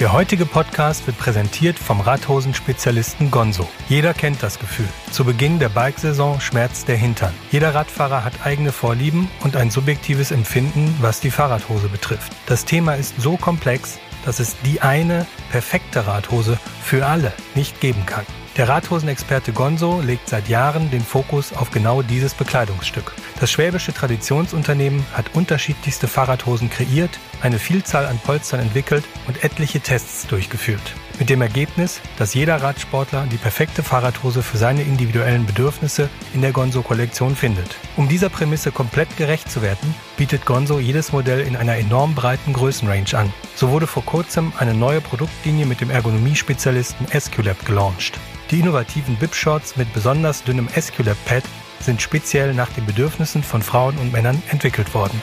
Der heutige Podcast wird präsentiert vom Radhosenspezialisten Gonzo. Jeder kennt das Gefühl. Zu Beginn der Bikesaison schmerzt der Hintern. Jeder Radfahrer hat eigene Vorlieben und ein subjektives Empfinden, was die Fahrradhose betrifft. Das Thema ist so komplex, dass es die eine perfekte Radhose für alle nicht geben kann. Der Radhosenexperte Gonzo legt seit Jahren den Fokus auf genau dieses Bekleidungsstück. Das schwäbische Traditionsunternehmen hat unterschiedlichste Fahrradhosen kreiert, eine Vielzahl an Polstern entwickelt und etliche Tests durchgeführt. Mit dem Ergebnis, dass jeder Radsportler die perfekte Fahrradhose für seine individuellen Bedürfnisse in der Gonzo-Kollektion findet. Um dieser Prämisse komplett gerecht zu werden, bietet Gonzo jedes Modell in einer enorm breiten Größenrange an. So wurde vor kurzem eine neue Produktlinie mit dem Ergonomiespezialisten Esculap gelauncht. Die innovativen Bib-Shorts mit besonders dünnem Esculap-Pad sind speziell nach den Bedürfnissen von Frauen und Männern entwickelt worden.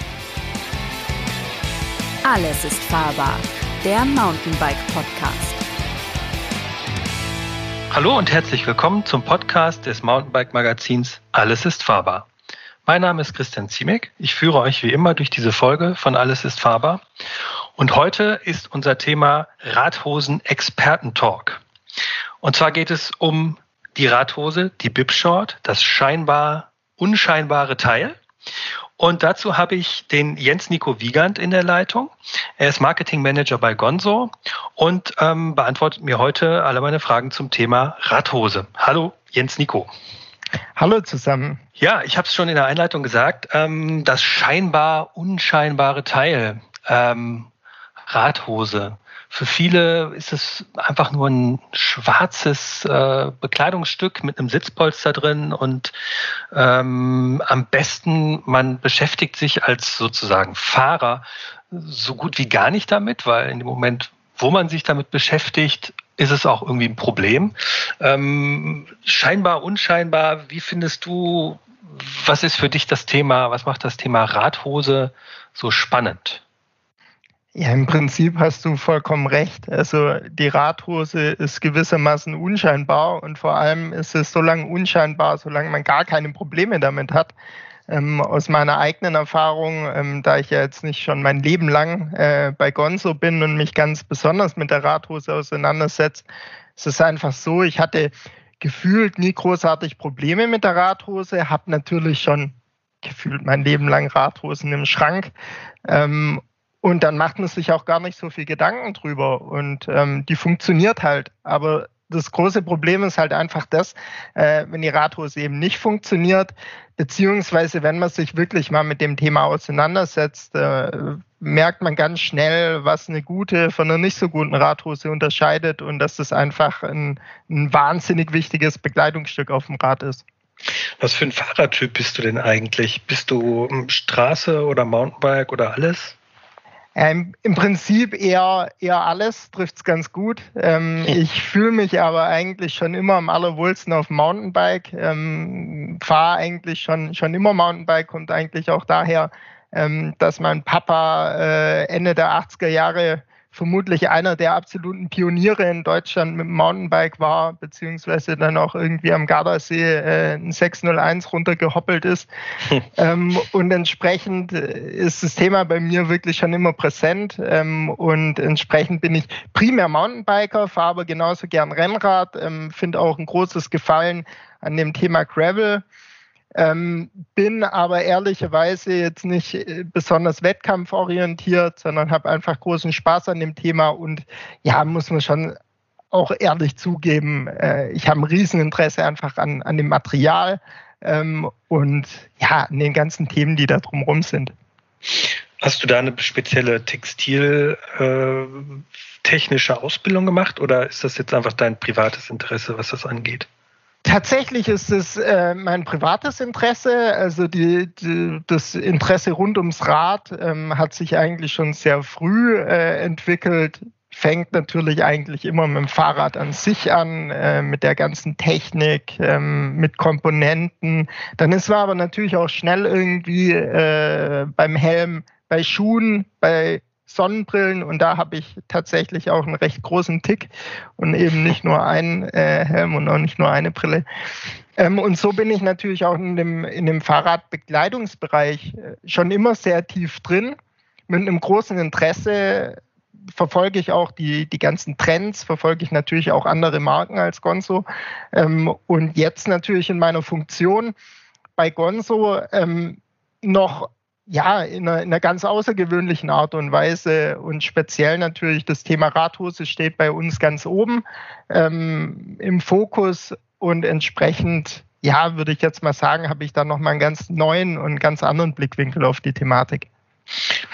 Alles ist fahrbar. Der Mountainbike Podcast. Hallo und herzlich willkommen zum Podcast des Mountainbike Magazins Alles ist fahrbar. Mein Name ist Christian Ziemek. Ich führe euch wie immer durch diese Folge von Alles ist fahrbar. Und heute ist unser Thema Radhosen Experten-Talk. Und zwar geht es um die Radhose, die Bib Short, das scheinbar unscheinbare Teil. Und dazu habe ich den Jens Nico Wiegand in der Leitung. Er ist Marketing Manager bei Gonzo und ähm, beantwortet mir heute alle meine Fragen zum Thema Radhose. Hallo, Jens Nico. Hallo zusammen. Ja, ich habe es schon in der Einleitung gesagt. Ähm, das scheinbar unscheinbare Teil, ähm, Radhose. Für viele ist es einfach nur ein schwarzes äh, Bekleidungsstück mit einem Sitzpolster drin und ähm, am besten man beschäftigt sich als sozusagen Fahrer so gut wie gar nicht damit, weil in dem Moment, wo man sich damit beschäftigt, ist es auch irgendwie ein Problem. Ähm, scheinbar, unscheinbar, wie findest du, was ist für dich das Thema, was macht das Thema Radhose so spannend? Ja, im Prinzip hast du vollkommen recht. Also die Radhose ist gewissermaßen unscheinbar und vor allem ist es so lange unscheinbar, solange man gar keine Probleme damit hat. Ähm, aus meiner eigenen Erfahrung, ähm, da ich ja jetzt nicht schon mein Leben lang äh, bei Gonzo bin und mich ganz besonders mit der Radhose auseinandersetze, ist es einfach so, ich hatte gefühlt nie großartig Probleme mit der Radhose, habe natürlich schon gefühlt mein Leben lang Radhosen im Schrank ähm, und dann macht man sich auch gar nicht so viel Gedanken drüber. Und ähm, die funktioniert halt. Aber das große Problem ist halt einfach das, äh, wenn die Radhose eben nicht funktioniert, beziehungsweise wenn man sich wirklich mal mit dem Thema auseinandersetzt, äh, merkt man ganz schnell, was eine gute von einer nicht so guten Radhose unterscheidet und dass das einfach ein, ein wahnsinnig wichtiges Bekleidungsstück auf dem Rad ist. Was für ein Fahrertyp bist du denn eigentlich? Bist du Straße oder Mountainbike oder alles? Ähm, Im Prinzip eher, eher alles, trifft es ganz gut. Ähm, ich fühle mich aber eigentlich schon immer am allerwohlsten auf Mountainbike. Ähm, Fahre eigentlich schon, schon immer Mountainbike, kommt eigentlich auch daher, ähm, dass mein Papa äh, Ende der 80er Jahre vermutlich einer der absoluten Pioniere in Deutschland mit dem Mountainbike war, beziehungsweise dann auch irgendwie am Gardasee äh, ein 601 runtergehoppelt ist. ähm, und entsprechend äh, ist das Thema bei mir wirklich schon immer präsent. Ähm, und entsprechend bin ich primär Mountainbiker, fahre aber genauso gern Rennrad, ähm, finde auch ein großes Gefallen an dem Thema Gravel. Ähm, bin aber ehrlicherweise jetzt nicht äh, besonders wettkampforientiert, sondern habe einfach großen Spaß an dem Thema und ja, muss man schon auch ehrlich zugeben, äh, ich habe ein Rieseninteresse einfach an, an dem Material ähm, und ja, an den ganzen Themen, die da drumherum sind. Hast du da eine spezielle textiltechnische äh, Ausbildung gemacht oder ist das jetzt einfach dein privates Interesse, was das angeht? Tatsächlich ist es äh, mein privates Interesse. Also die, die, das Interesse rund ums Rad ähm, hat sich eigentlich schon sehr früh äh, entwickelt. Fängt natürlich eigentlich immer mit dem Fahrrad an sich an, äh, mit der ganzen Technik, ähm, mit Komponenten. Dann ist man aber natürlich auch schnell irgendwie äh, beim Helm, bei Schuhen, bei Sonnenbrillen und da habe ich tatsächlich auch einen recht großen Tick und eben nicht nur einen äh, Helm und auch nicht nur eine Brille. Ähm, und so bin ich natürlich auch in dem, in dem Fahrradbekleidungsbereich äh, schon immer sehr tief drin, mit einem großen Interesse verfolge ich auch die, die ganzen Trends, verfolge ich natürlich auch andere Marken als Gonzo. Ähm, und jetzt natürlich in meiner Funktion bei Gonzo ähm, noch ja, in einer, in einer, ganz außergewöhnlichen Art und Weise und speziell natürlich das Thema Radhose steht bei uns ganz oben ähm, im Fokus und entsprechend, ja, würde ich jetzt mal sagen, habe ich da nochmal einen ganz neuen und ganz anderen Blickwinkel auf die Thematik.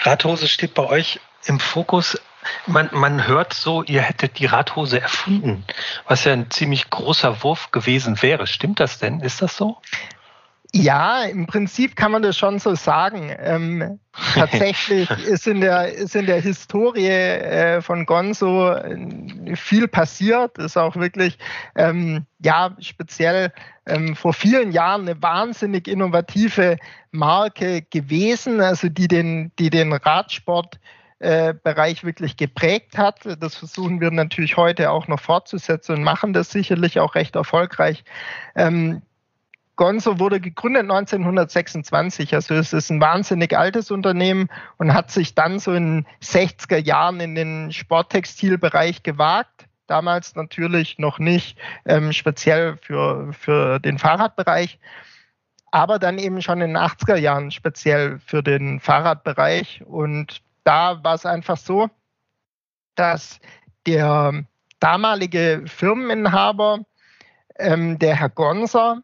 Radhose steht bei euch im Fokus. Man, man hört so, ihr hättet die Radhose erfunden, was ja ein ziemlich großer Wurf gewesen wäre. Stimmt das denn? Ist das so? Ja, im Prinzip kann man das schon so sagen. Ähm, tatsächlich ist in der, ist in der Historie äh, von Gonzo äh, viel passiert. Ist auch wirklich, ähm, ja, speziell ähm, vor vielen Jahren eine wahnsinnig innovative Marke gewesen, also die den, die den Radsport äh, Bereich wirklich geprägt hat. Das versuchen wir natürlich heute auch noch fortzusetzen und machen das sicherlich auch recht erfolgreich. Ähm, Gonzo wurde gegründet 1926, also es ist ein wahnsinnig altes Unternehmen und hat sich dann so in 60er Jahren in den Sporttextilbereich gewagt. Damals natürlich noch nicht ähm, speziell für, für den Fahrradbereich, aber dann eben schon in den 80er Jahren speziell für den Fahrradbereich. Und da war es einfach so, dass der damalige Firmeninhaber, ähm, der Herr Gonser,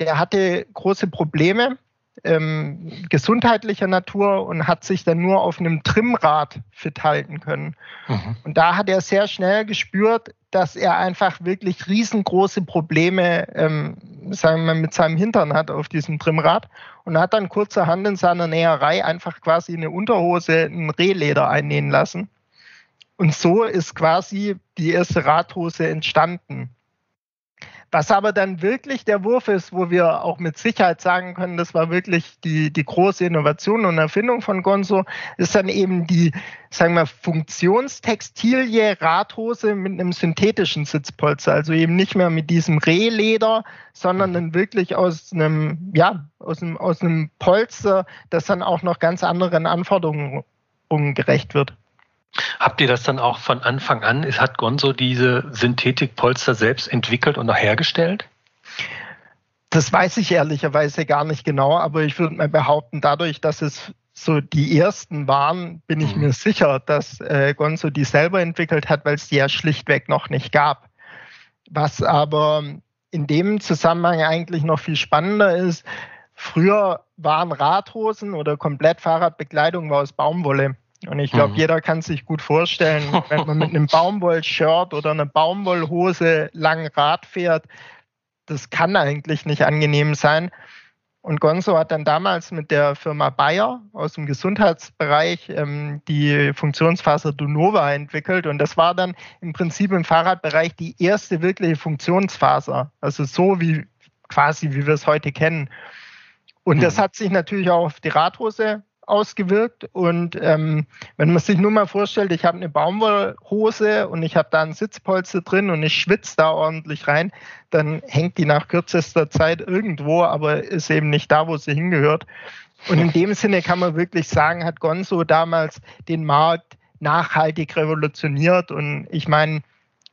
der hatte große Probleme ähm, gesundheitlicher Natur und hat sich dann nur auf einem Trimmrad fit halten können. Mhm. Und da hat er sehr schnell gespürt, dass er einfach wirklich riesengroße Probleme, ähm, sagen wir, mit seinem Hintern hat auf diesem Trimmrad und hat dann kurzerhand in seiner Näherei einfach quasi eine Unterhose, ein Rehleder einnähen lassen. Und so ist quasi die erste Radhose entstanden. Was aber dann wirklich der Wurf ist, wo wir auch mit Sicherheit sagen können, das war wirklich die, die große Innovation und Erfindung von Gonzo, ist dann eben die, sagen wir, Funktionstextilie Radhose mit einem synthetischen Sitzpolster. Also eben nicht mehr mit diesem Rehleder, sondern dann wirklich aus einem, ja, aus einem, aus einem Polster, das dann auch noch ganz anderen Anforderungen gerecht wird. Habt ihr das dann auch von Anfang an? Hat Gonzo diese Synthetikpolster selbst entwickelt und auch hergestellt? Das weiß ich ehrlicherweise gar nicht genau, aber ich würde mal behaupten, dadurch, dass es so die ersten waren, bin ich mhm. mir sicher, dass äh, Gonzo die selber entwickelt hat, weil es die ja schlichtweg noch nicht gab. Was aber in dem Zusammenhang eigentlich noch viel spannender ist, früher waren Radhosen oder komplett Fahrradbekleidung war aus Baumwolle. Und ich glaube, mhm. jeder kann sich gut vorstellen, wenn man mit einem Baumwoll-Shirt oder einer Baumwollhose lang Rad fährt, das kann eigentlich nicht angenehm sein. Und Gonzo hat dann damals mit der Firma Bayer aus dem Gesundheitsbereich ähm, die Funktionsfaser Dunova entwickelt. Und das war dann im Prinzip im Fahrradbereich die erste wirkliche Funktionsfaser. Also so wie quasi, wie wir es heute kennen. Und mhm. das hat sich natürlich auch auf die Radhose ausgewirkt. Und ähm, wenn man sich nur mal vorstellt, ich habe eine Baumwollhose und ich habe da ein Sitzpolster drin und ich schwitze da ordentlich rein, dann hängt die nach kürzester Zeit irgendwo, aber ist eben nicht da, wo sie hingehört. Und in dem Sinne kann man wirklich sagen, hat Gonzo damals den Markt nachhaltig revolutioniert. Und ich meine,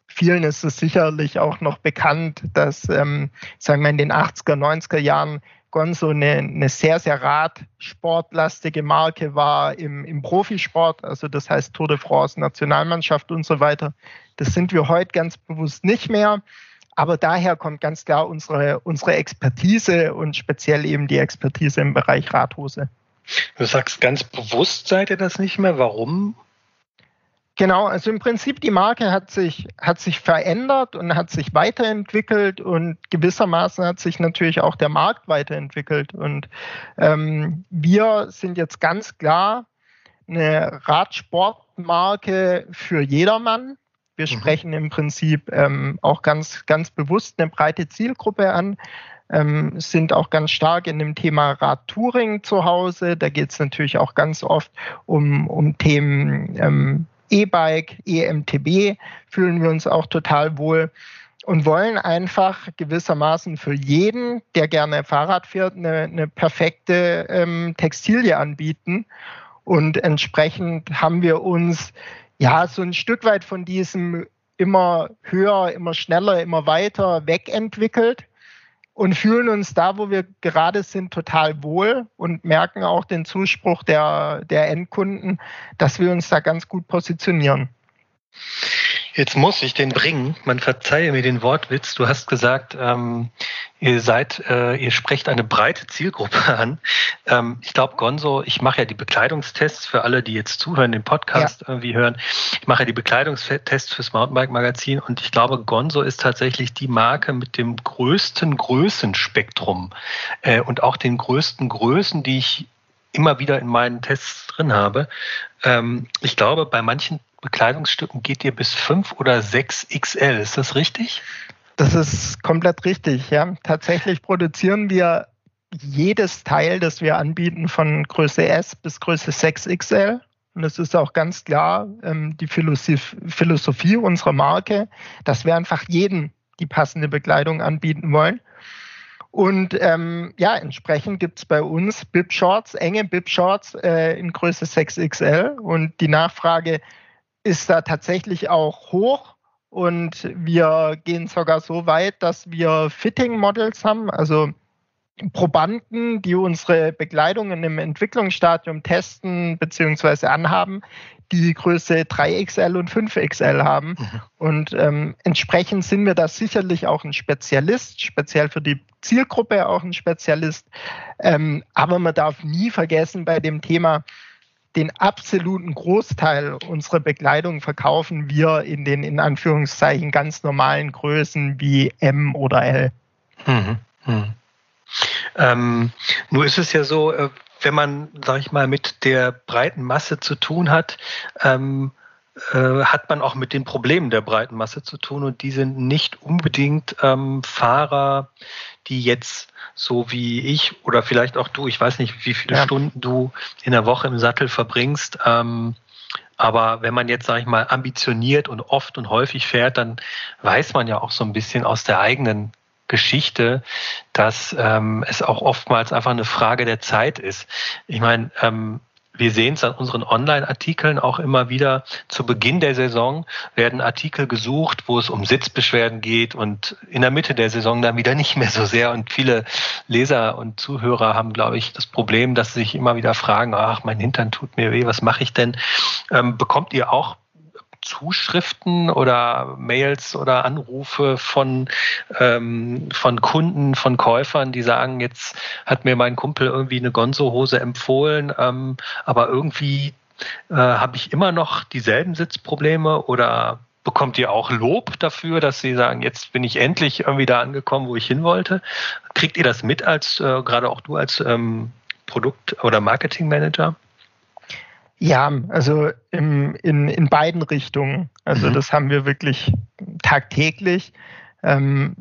vielen ist es sicherlich auch noch bekannt, dass, ähm, sagen wir, in den 80er, 90er Jahren Gonzo eine, eine sehr, sehr radsportlastige Marke war im, im Profisport, also das heißt Tour de France, Nationalmannschaft und so weiter. Das sind wir heute ganz bewusst nicht mehr. Aber daher kommt ganz klar unsere, unsere Expertise und speziell eben die Expertise im Bereich Radhose. Du sagst ganz bewusst seid ihr das nicht mehr. Warum? Genau, also im Prinzip die Marke hat sich, hat sich verändert und hat sich weiterentwickelt und gewissermaßen hat sich natürlich auch der Markt weiterentwickelt. Und ähm, wir sind jetzt ganz klar eine Radsportmarke für jedermann. Wir mhm. sprechen im Prinzip ähm, auch ganz, ganz bewusst eine breite Zielgruppe an. Ähm, sind auch ganz stark in dem Thema Radtouring zu Hause. Da geht es natürlich auch ganz oft um, um Themen ähm, E-Bike, EMTB fühlen wir uns auch total wohl und wollen einfach gewissermaßen für jeden, der gerne Fahrrad fährt, eine, eine perfekte ähm, Textilie anbieten. Und entsprechend haben wir uns ja so ein Stück weit von diesem immer höher, immer schneller, immer weiter wegentwickelt und fühlen uns da, wo wir gerade sind, total wohl und merken auch den Zuspruch der, der Endkunden, dass wir uns da ganz gut positionieren. Jetzt muss ich den bringen. Man verzeihe mir den Wortwitz. Du hast gesagt, ähm, ihr seid, äh, ihr sprecht eine breite Zielgruppe an. Ähm, ich glaube, Gonzo, ich mache ja die Bekleidungstests für alle, die jetzt zuhören, den Podcast ja. irgendwie hören. Ich mache ja die Bekleidungstests fürs Mountainbike Magazin und ich glaube, Gonzo ist tatsächlich die Marke mit dem größten Größenspektrum äh, und auch den größten Größen, die ich immer wieder in meinen Tests drin habe. Ähm, ich glaube, bei manchen Bekleidungsstücken geht ihr bis 5 oder 6 XL. Ist das richtig? Das ist komplett richtig, ja. Tatsächlich produzieren wir jedes Teil, das wir anbieten, von Größe S bis Größe 6 XL. Und das ist auch ganz klar ähm, die Philosophie unserer Marke, dass wir einfach jeden die passende Bekleidung anbieten wollen. Und ähm, ja, entsprechend gibt es bei uns Bib-Shorts, enge Bib-Shorts äh, in Größe 6XL. Und die Nachfrage ist da tatsächlich auch hoch. Und wir gehen sogar so weit, dass wir Fitting-Models haben, also Probanden, die unsere Bekleidungen im Entwicklungsstadium testen bzw. anhaben, die Größe 3XL und 5XL haben. Mhm. Und ähm, entsprechend sind wir da sicherlich auch ein Spezialist, speziell für die Zielgruppe auch ein Spezialist. Ähm, aber man darf nie vergessen bei dem Thema, den absoluten Großteil unserer Bekleidung verkaufen wir in den in Anführungszeichen ganz normalen Größen wie M oder L. Mhm. Mhm. Ähm, nur ist es ja so, äh, wenn man, sag ich mal, mit der breiten Masse zu tun hat, ähm, äh, hat man auch mit den Problemen der breiten Masse zu tun und die sind nicht unbedingt ähm, Fahrer, die jetzt so wie ich oder vielleicht auch du, ich weiß nicht, wie viele ja. Stunden du in der Woche im Sattel verbringst, ähm, aber wenn man jetzt, sage ich mal, ambitioniert und oft und häufig fährt, dann weiß man ja auch so ein bisschen aus der eigenen Geschichte, dass ähm, es auch oftmals einfach eine Frage der Zeit ist. Ich meine, ähm, wir sehen es an unseren Online-Artikeln auch immer wieder. Zu Beginn der Saison werden Artikel gesucht, wo es um Sitzbeschwerden geht und in der Mitte der Saison dann wieder nicht mehr so sehr. Und viele Leser und Zuhörer haben, glaube ich, das Problem, dass sie sich immer wieder fragen, ach, mein Hintern tut mir weh, was mache ich denn? Ähm, bekommt ihr auch Zuschriften oder Mails oder Anrufe von, ähm, von Kunden, von Käufern, die sagen, jetzt hat mir mein Kumpel irgendwie eine Gonzo-Hose empfohlen, ähm, aber irgendwie äh, habe ich immer noch dieselben Sitzprobleme oder bekommt ihr auch Lob dafür, dass sie sagen, jetzt bin ich endlich irgendwie da angekommen, wo ich hin wollte? Kriegt ihr das mit als, äh, gerade auch du als ähm, Produkt- oder Marketingmanager? Ja, also im, in, in beiden Richtungen. Also mhm. das haben wir wirklich tagtäglich. Ähm,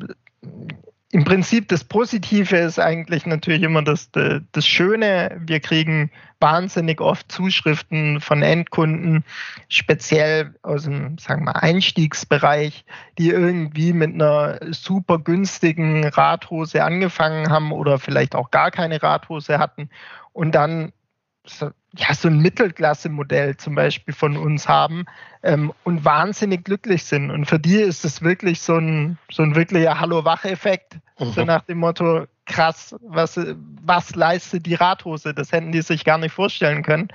Im Prinzip das Positive ist eigentlich natürlich immer das, das Schöne. Wir kriegen wahnsinnig oft Zuschriften von Endkunden, speziell aus dem, sagen wir, Einstiegsbereich, die irgendwie mit einer super günstigen Radhose angefangen haben oder vielleicht auch gar keine Radhose hatten und dann ja, so ein Mittelklasse-Modell zum Beispiel von uns haben ähm, und wahnsinnig glücklich sind. Und für die ist es wirklich so ein, so ein wirklicher Hallo-Wach-Effekt. Mhm. So nach dem Motto, krass, was, was leistet die Radhose? Das hätten die sich gar nicht vorstellen können.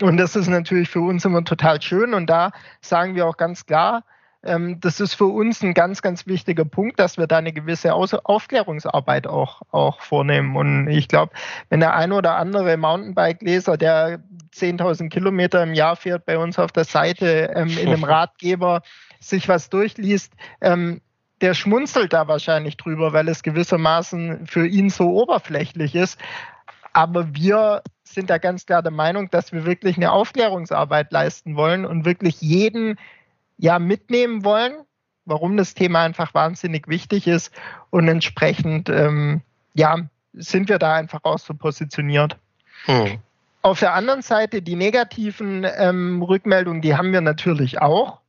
Und das ist natürlich für uns immer total schön. Und da sagen wir auch ganz klar, das ist für uns ein ganz, ganz wichtiger Punkt, dass wir da eine gewisse Aufklärungsarbeit auch, auch vornehmen. Und ich glaube, wenn der ein oder andere Mountainbike-Leser, der 10.000 Kilometer im Jahr fährt, bei uns auf der Seite ähm, in einem Ratgeber sich was durchliest, ähm, der schmunzelt da wahrscheinlich drüber, weil es gewissermaßen für ihn so oberflächlich ist. Aber wir sind da ganz klar der Meinung, dass wir wirklich eine Aufklärungsarbeit leisten wollen und wirklich jeden ja mitnehmen wollen, warum das Thema einfach wahnsinnig wichtig ist und entsprechend ähm, ja sind wir da einfach auch so positioniert. Hm. Auf der anderen Seite die negativen ähm, Rückmeldungen, die haben wir natürlich auch.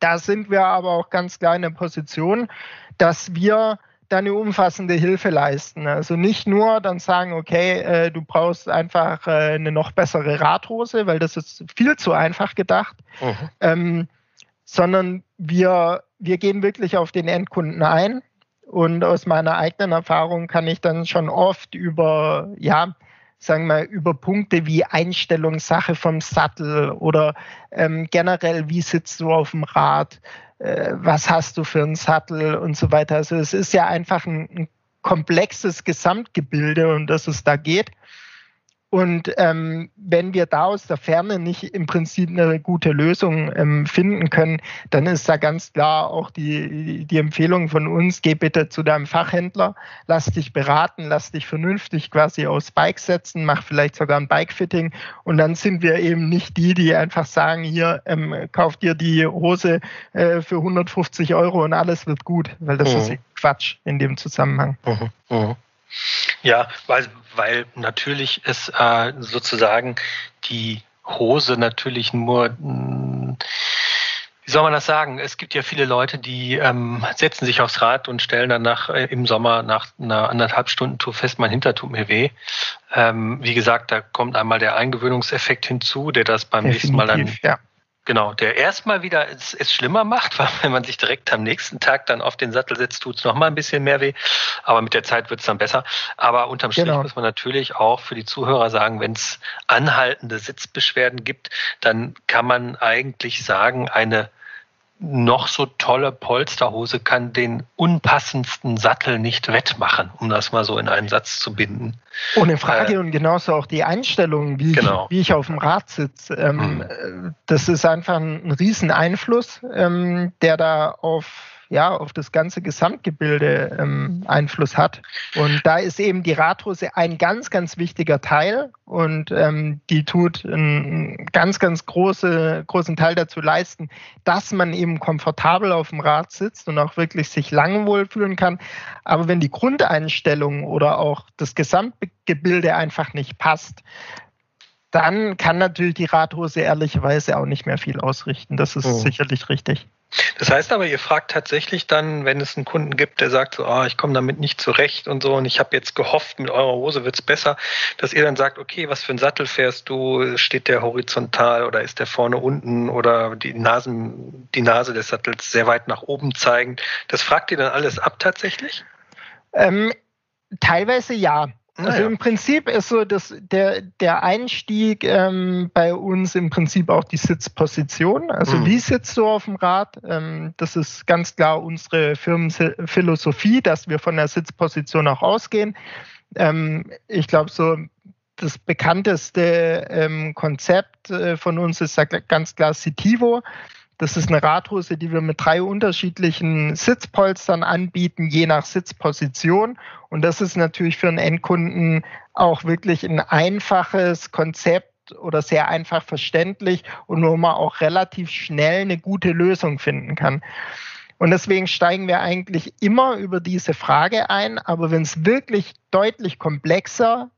Da sind wir aber auch ganz klar in der Position, dass wir da eine umfassende Hilfe leisten. Also nicht nur dann sagen, okay, äh, du brauchst einfach äh, eine noch bessere Radhose, weil das ist viel zu einfach gedacht, mhm. ähm, sondern wir, wir gehen wirklich auf den Endkunden ein. Und aus meiner eigenen Erfahrung kann ich dann schon oft über, ja, sagen wir, über Punkte wie Einstellungssache vom Sattel oder ähm, generell, wie sitzt du auf dem Rad, äh, was hast du für einen Sattel und so weiter. Also es ist ja einfach ein, ein komplexes Gesamtgebilde, um das es da geht. Und ähm, wenn wir da aus der Ferne nicht im Prinzip eine gute Lösung ähm, finden können, dann ist da ganz klar auch die, die Empfehlung von uns, geh bitte zu deinem Fachhändler, lass dich beraten, lass dich vernünftig quasi aufs Bike setzen, mach vielleicht sogar ein Bikefitting und dann sind wir eben nicht die, die einfach sagen, hier, ähm, kauf dir die Hose äh, für 150 Euro und alles wird gut, weil das mhm. ist Quatsch in dem Zusammenhang. Mhm. Mhm. Ja, weil, weil natürlich ist äh, sozusagen die Hose natürlich nur, mh, hm, wie soll man das sagen? Es gibt ja viele Leute, die ähm, setzen sich aufs Rad und stellen dann nach, äh, im Sommer nach einer anderthalb Stunden Tour fest, mein Hinter tut mir weh. Ähm, wie gesagt, da kommt einmal der Eingewöhnungseffekt hinzu, der das beim Definitiv, nächsten Mal dann ja. Genau, der erstmal wieder es, es schlimmer macht, weil wenn man sich direkt am nächsten Tag dann auf den Sattel setzt, tut es nochmal ein bisschen mehr weh. Aber mit der Zeit wird es dann besser. Aber unterm Strich genau. muss man natürlich auch für die Zuhörer sagen, wenn es anhaltende Sitzbeschwerden gibt, dann kann man eigentlich sagen, eine noch so tolle Polsterhose kann den unpassendsten Sattel nicht wettmachen, um das mal so in einen Satz zu binden. Ohne Frage äh, und genauso auch die Einstellung, wie, genau. ich, wie ich auf dem Rad sitze. Ähm, hm. Das ist einfach ein, ein Rieseneinfluss, ähm, der da auf ja, auf das ganze Gesamtgebilde ähm, Einfluss hat. Und da ist eben die Radhose ein ganz, ganz wichtiger Teil und ähm, die tut einen ganz, ganz große, großen Teil dazu leisten, dass man eben komfortabel auf dem Rad sitzt und auch wirklich sich lang wohlfühlen kann. Aber wenn die Grundeinstellung oder auch das Gesamtgebilde einfach nicht passt, dann kann natürlich die Radhose ehrlicherweise auch nicht mehr viel ausrichten. Das ist oh. sicherlich richtig. Das heißt aber, ihr fragt tatsächlich dann, wenn es einen Kunden gibt, der sagt so, oh, ich komme damit nicht zurecht und so und ich habe jetzt gehofft, mit eurer Hose wird's besser, dass ihr dann sagt, okay, was für ein Sattel fährst du? Steht der horizontal oder ist der vorne unten oder die Nasen, die Nase des Sattels sehr weit nach oben zeigend? Das fragt ihr dann alles ab tatsächlich? Ähm, teilweise ja. Also ja. im Prinzip ist so dass der, der Einstieg ähm, bei uns im Prinzip auch die Sitzposition. Also mhm. wie sitzt du auf dem Rad? Ähm, das ist ganz klar unsere Firmenphilosophie, dass wir von der Sitzposition auch ausgehen. Ähm, ich glaube, so das bekannteste ähm, Konzept äh, von uns ist ganz klar Citivo. Das ist eine Radhose, die wir mit drei unterschiedlichen Sitzpolstern anbieten, je nach Sitzposition. Und das ist natürlich für einen Endkunden auch wirklich ein einfaches Konzept oder sehr einfach verständlich und wo man auch relativ schnell eine gute Lösung finden kann. Und deswegen steigen wir eigentlich immer über diese Frage ein. Aber wenn es wirklich deutlich komplexer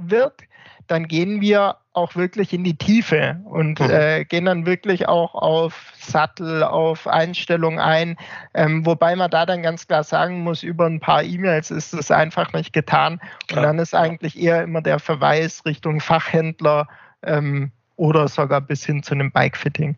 wird, dann gehen wir auch wirklich in die Tiefe und mhm. äh, gehen dann wirklich auch auf Sattel, auf Einstellung ein. Ähm, wobei man da dann ganz klar sagen muss, über ein paar E-Mails ist es einfach nicht getan. Und dann ist eigentlich eher immer der Verweis Richtung Fachhändler ähm, oder sogar bis hin zu einem Bikefitting.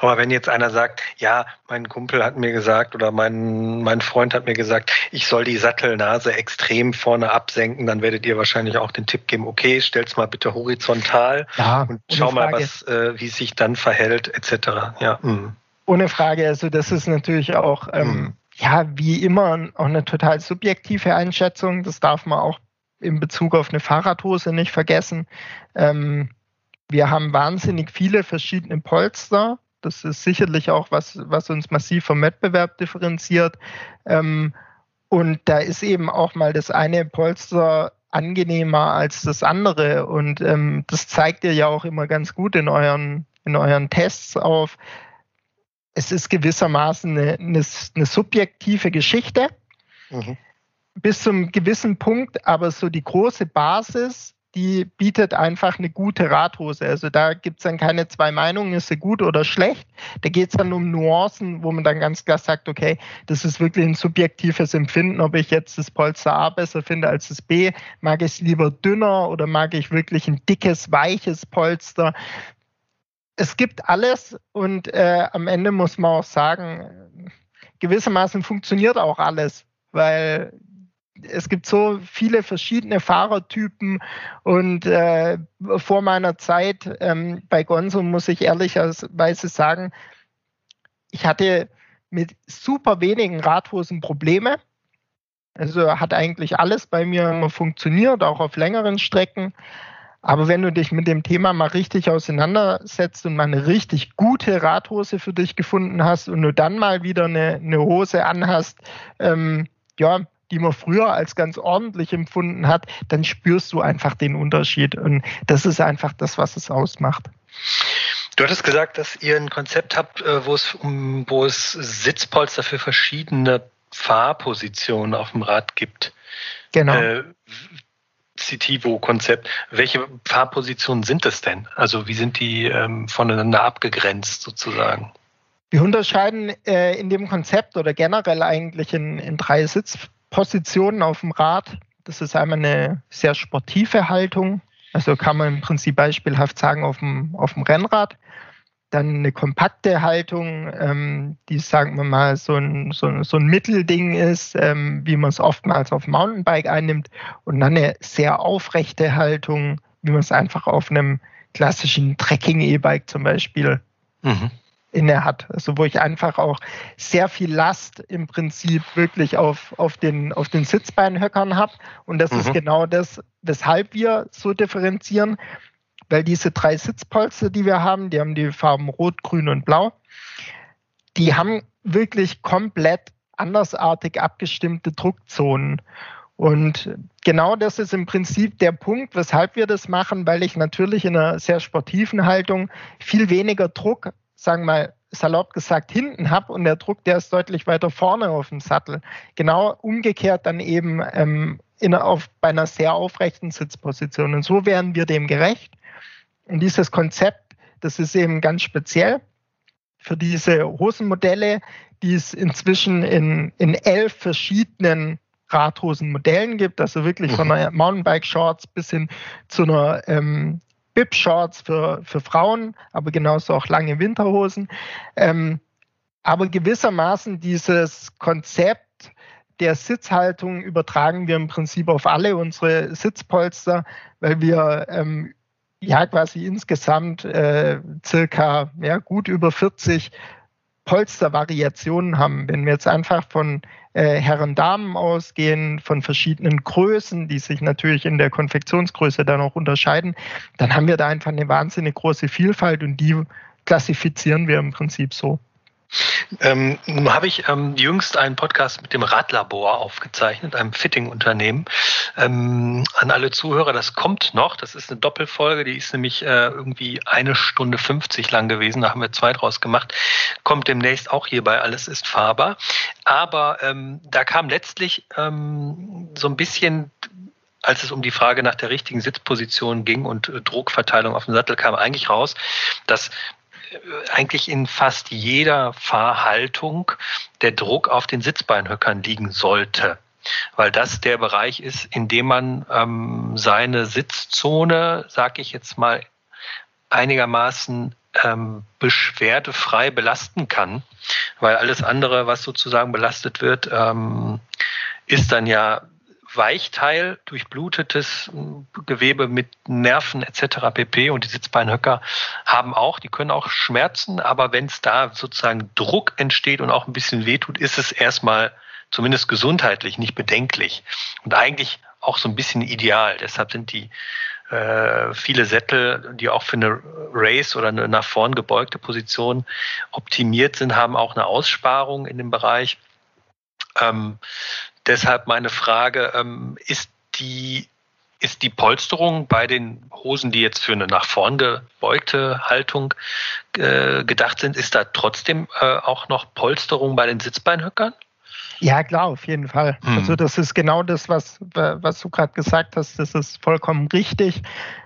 Aber wenn jetzt einer sagt, ja, mein Kumpel hat mir gesagt oder mein, mein Freund hat mir gesagt, ich soll die Sattelnase extrem vorne absenken, dann werdet ihr wahrscheinlich auch den Tipp geben, okay, stell's mal bitte horizontal ja, und schau mal, was, äh, wie sich dann verhält, etc. Ja. Mh. Ohne Frage, also das ist natürlich auch, ähm, mhm. ja, wie immer auch eine total subjektive Einschätzung. Das darf man auch in Bezug auf eine Fahrradhose nicht vergessen. Ähm, wir haben wahnsinnig viele verschiedene Polster. Das ist sicherlich auch was, was uns massiv vom Wettbewerb differenziert. Ähm, und da ist eben auch mal das eine Polster angenehmer als das andere. Und ähm, das zeigt ihr ja auch immer ganz gut in euren, in euren Tests auf. Es ist gewissermaßen eine, eine, eine subjektive Geschichte. Mhm. Bis zum gewissen Punkt, aber so die große Basis die bietet einfach eine gute Radhose. Also da gibt es dann keine zwei Meinungen, ist sie gut oder schlecht. Da geht es dann um Nuancen, wo man dann ganz klar sagt, okay, das ist wirklich ein subjektives Empfinden, ob ich jetzt das Polster A besser finde als das B. Mag ich es lieber dünner oder mag ich wirklich ein dickes, weiches Polster? Es gibt alles und äh, am Ende muss man auch sagen, gewissermaßen funktioniert auch alles, weil es gibt so viele verschiedene Fahrertypen und äh, vor meiner Zeit ähm, bei Gonzo muss ich ehrlicherweise sagen, ich hatte mit super wenigen Radhosen Probleme. Also hat eigentlich alles bei mir immer funktioniert, auch auf längeren Strecken. Aber wenn du dich mit dem Thema mal richtig auseinandersetzt und mal eine richtig gute Radhose für dich gefunden hast und du dann mal wieder eine, eine Hose anhast, ähm, ja, die man früher als ganz ordentlich empfunden hat, dann spürst du einfach den Unterschied. Und das ist einfach das, was es ausmacht. Du hattest gesagt, dass ihr ein Konzept habt, äh, wo es, um, wo es Sitzpolster für verschiedene Fahrpositionen auf dem Rad gibt. Genau. Äh, Citivo-Konzept. Welche Fahrpositionen sind es denn? Also wie sind die ähm, voneinander abgegrenzt sozusagen? Wir unterscheiden äh, in dem Konzept oder generell eigentlich in, in drei Sitzpositionen. Positionen auf dem Rad. Das ist einmal eine sehr sportive Haltung. Also kann man im Prinzip beispielhaft sagen auf dem, auf dem Rennrad. Dann eine kompakte Haltung, ähm, die, sagen wir mal, so ein, so, so ein Mittelding ist, ähm, wie man es oftmals auf dem Mountainbike einnimmt. Und dann eine sehr aufrechte Haltung, wie man es einfach auf einem klassischen Trekking-E-Bike zum Beispiel mhm inne hat. Also wo ich einfach auch sehr viel Last im Prinzip wirklich auf, auf den, auf den Sitzbeinhöckern habe. Und das mhm. ist genau das, weshalb wir so differenzieren, weil diese drei Sitzpolster, die wir haben, die haben die Farben Rot, Grün und Blau, die haben wirklich komplett andersartig abgestimmte Druckzonen. Und genau das ist im Prinzip der Punkt, weshalb wir das machen, weil ich natürlich in einer sehr sportiven Haltung viel weniger Druck sagen wir mal, salopp gesagt hinten habe und der Druck, der ist deutlich weiter vorne auf dem Sattel. Genau umgekehrt dann eben ähm, in, auf, bei einer sehr aufrechten Sitzposition. Und so werden wir dem gerecht. Und dieses Konzept, das ist eben ganz speziell für diese Hosenmodelle, die es inzwischen in, in elf verschiedenen Radhosenmodellen gibt, also wirklich von mhm. einer Mountainbike-Shorts bis hin zu einer ähm, Bib-Shorts für, für Frauen, aber genauso auch lange Winterhosen. Ähm, aber gewissermaßen dieses Konzept der Sitzhaltung übertragen wir im Prinzip auf alle unsere Sitzpolster, weil wir ähm, ja quasi insgesamt äh, circa ja, gut über 40 Polstervariationen haben. Wenn wir jetzt einfach von äh, Herren, Damen ausgehen, von verschiedenen Größen, die sich natürlich in der Konfektionsgröße dann auch unterscheiden, dann haben wir da einfach eine wahnsinnig große Vielfalt und die klassifizieren wir im Prinzip so. Ähm, nun habe ich ähm, jüngst einen Podcast mit dem Radlabor aufgezeichnet, einem Fitting-Unternehmen. Ähm, an alle Zuhörer, das kommt noch. Das ist eine Doppelfolge, die ist nämlich äh, irgendwie eine Stunde 50 lang gewesen. Da haben wir zwei draus gemacht. Kommt demnächst auch hierbei, alles ist fahrbar. Aber ähm, da kam letztlich ähm, so ein bisschen als es um die Frage nach der richtigen Sitzposition ging und äh, Druckverteilung auf dem Sattel kam, eigentlich raus, dass eigentlich in fast jeder Fahrhaltung der Druck auf den Sitzbeinhöckern liegen sollte. Weil das der Bereich ist, in dem man ähm, seine Sitzzone, sag ich jetzt mal, einigermaßen ähm, beschwerdefrei belasten kann, weil alles andere, was sozusagen belastet wird, ähm, ist dann ja Weichteil, durchblutetes Gewebe mit Nerven etc. pp. Und die Sitzbeinhöcker haben auch, die können auch schmerzen, aber wenn es da sozusagen Druck entsteht und auch ein bisschen wehtut, ist es erstmal zumindest gesundheitlich nicht bedenklich und eigentlich auch so ein bisschen ideal. Deshalb sind die äh, viele Sättel, die auch für eine Race oder eine nach vorn gebeugte Position optimiert sind, haben auch eine Aussparung in dem Bereich. Ähm, Deshalb meine Frage, ähm, ist die ist die Polsterung bei den Hosen, die jetzt für eine nach vorn gebeugte Haltung äh, gedacht sind, ist da trotzdem äh, auch noch Polsterung bei den Sitzbeinhöckern? Ja, klar, auf jeden Fall. Mhm. Also das ist genau das, was, was du gerade gesagt hast, das ist vollkommen richtig.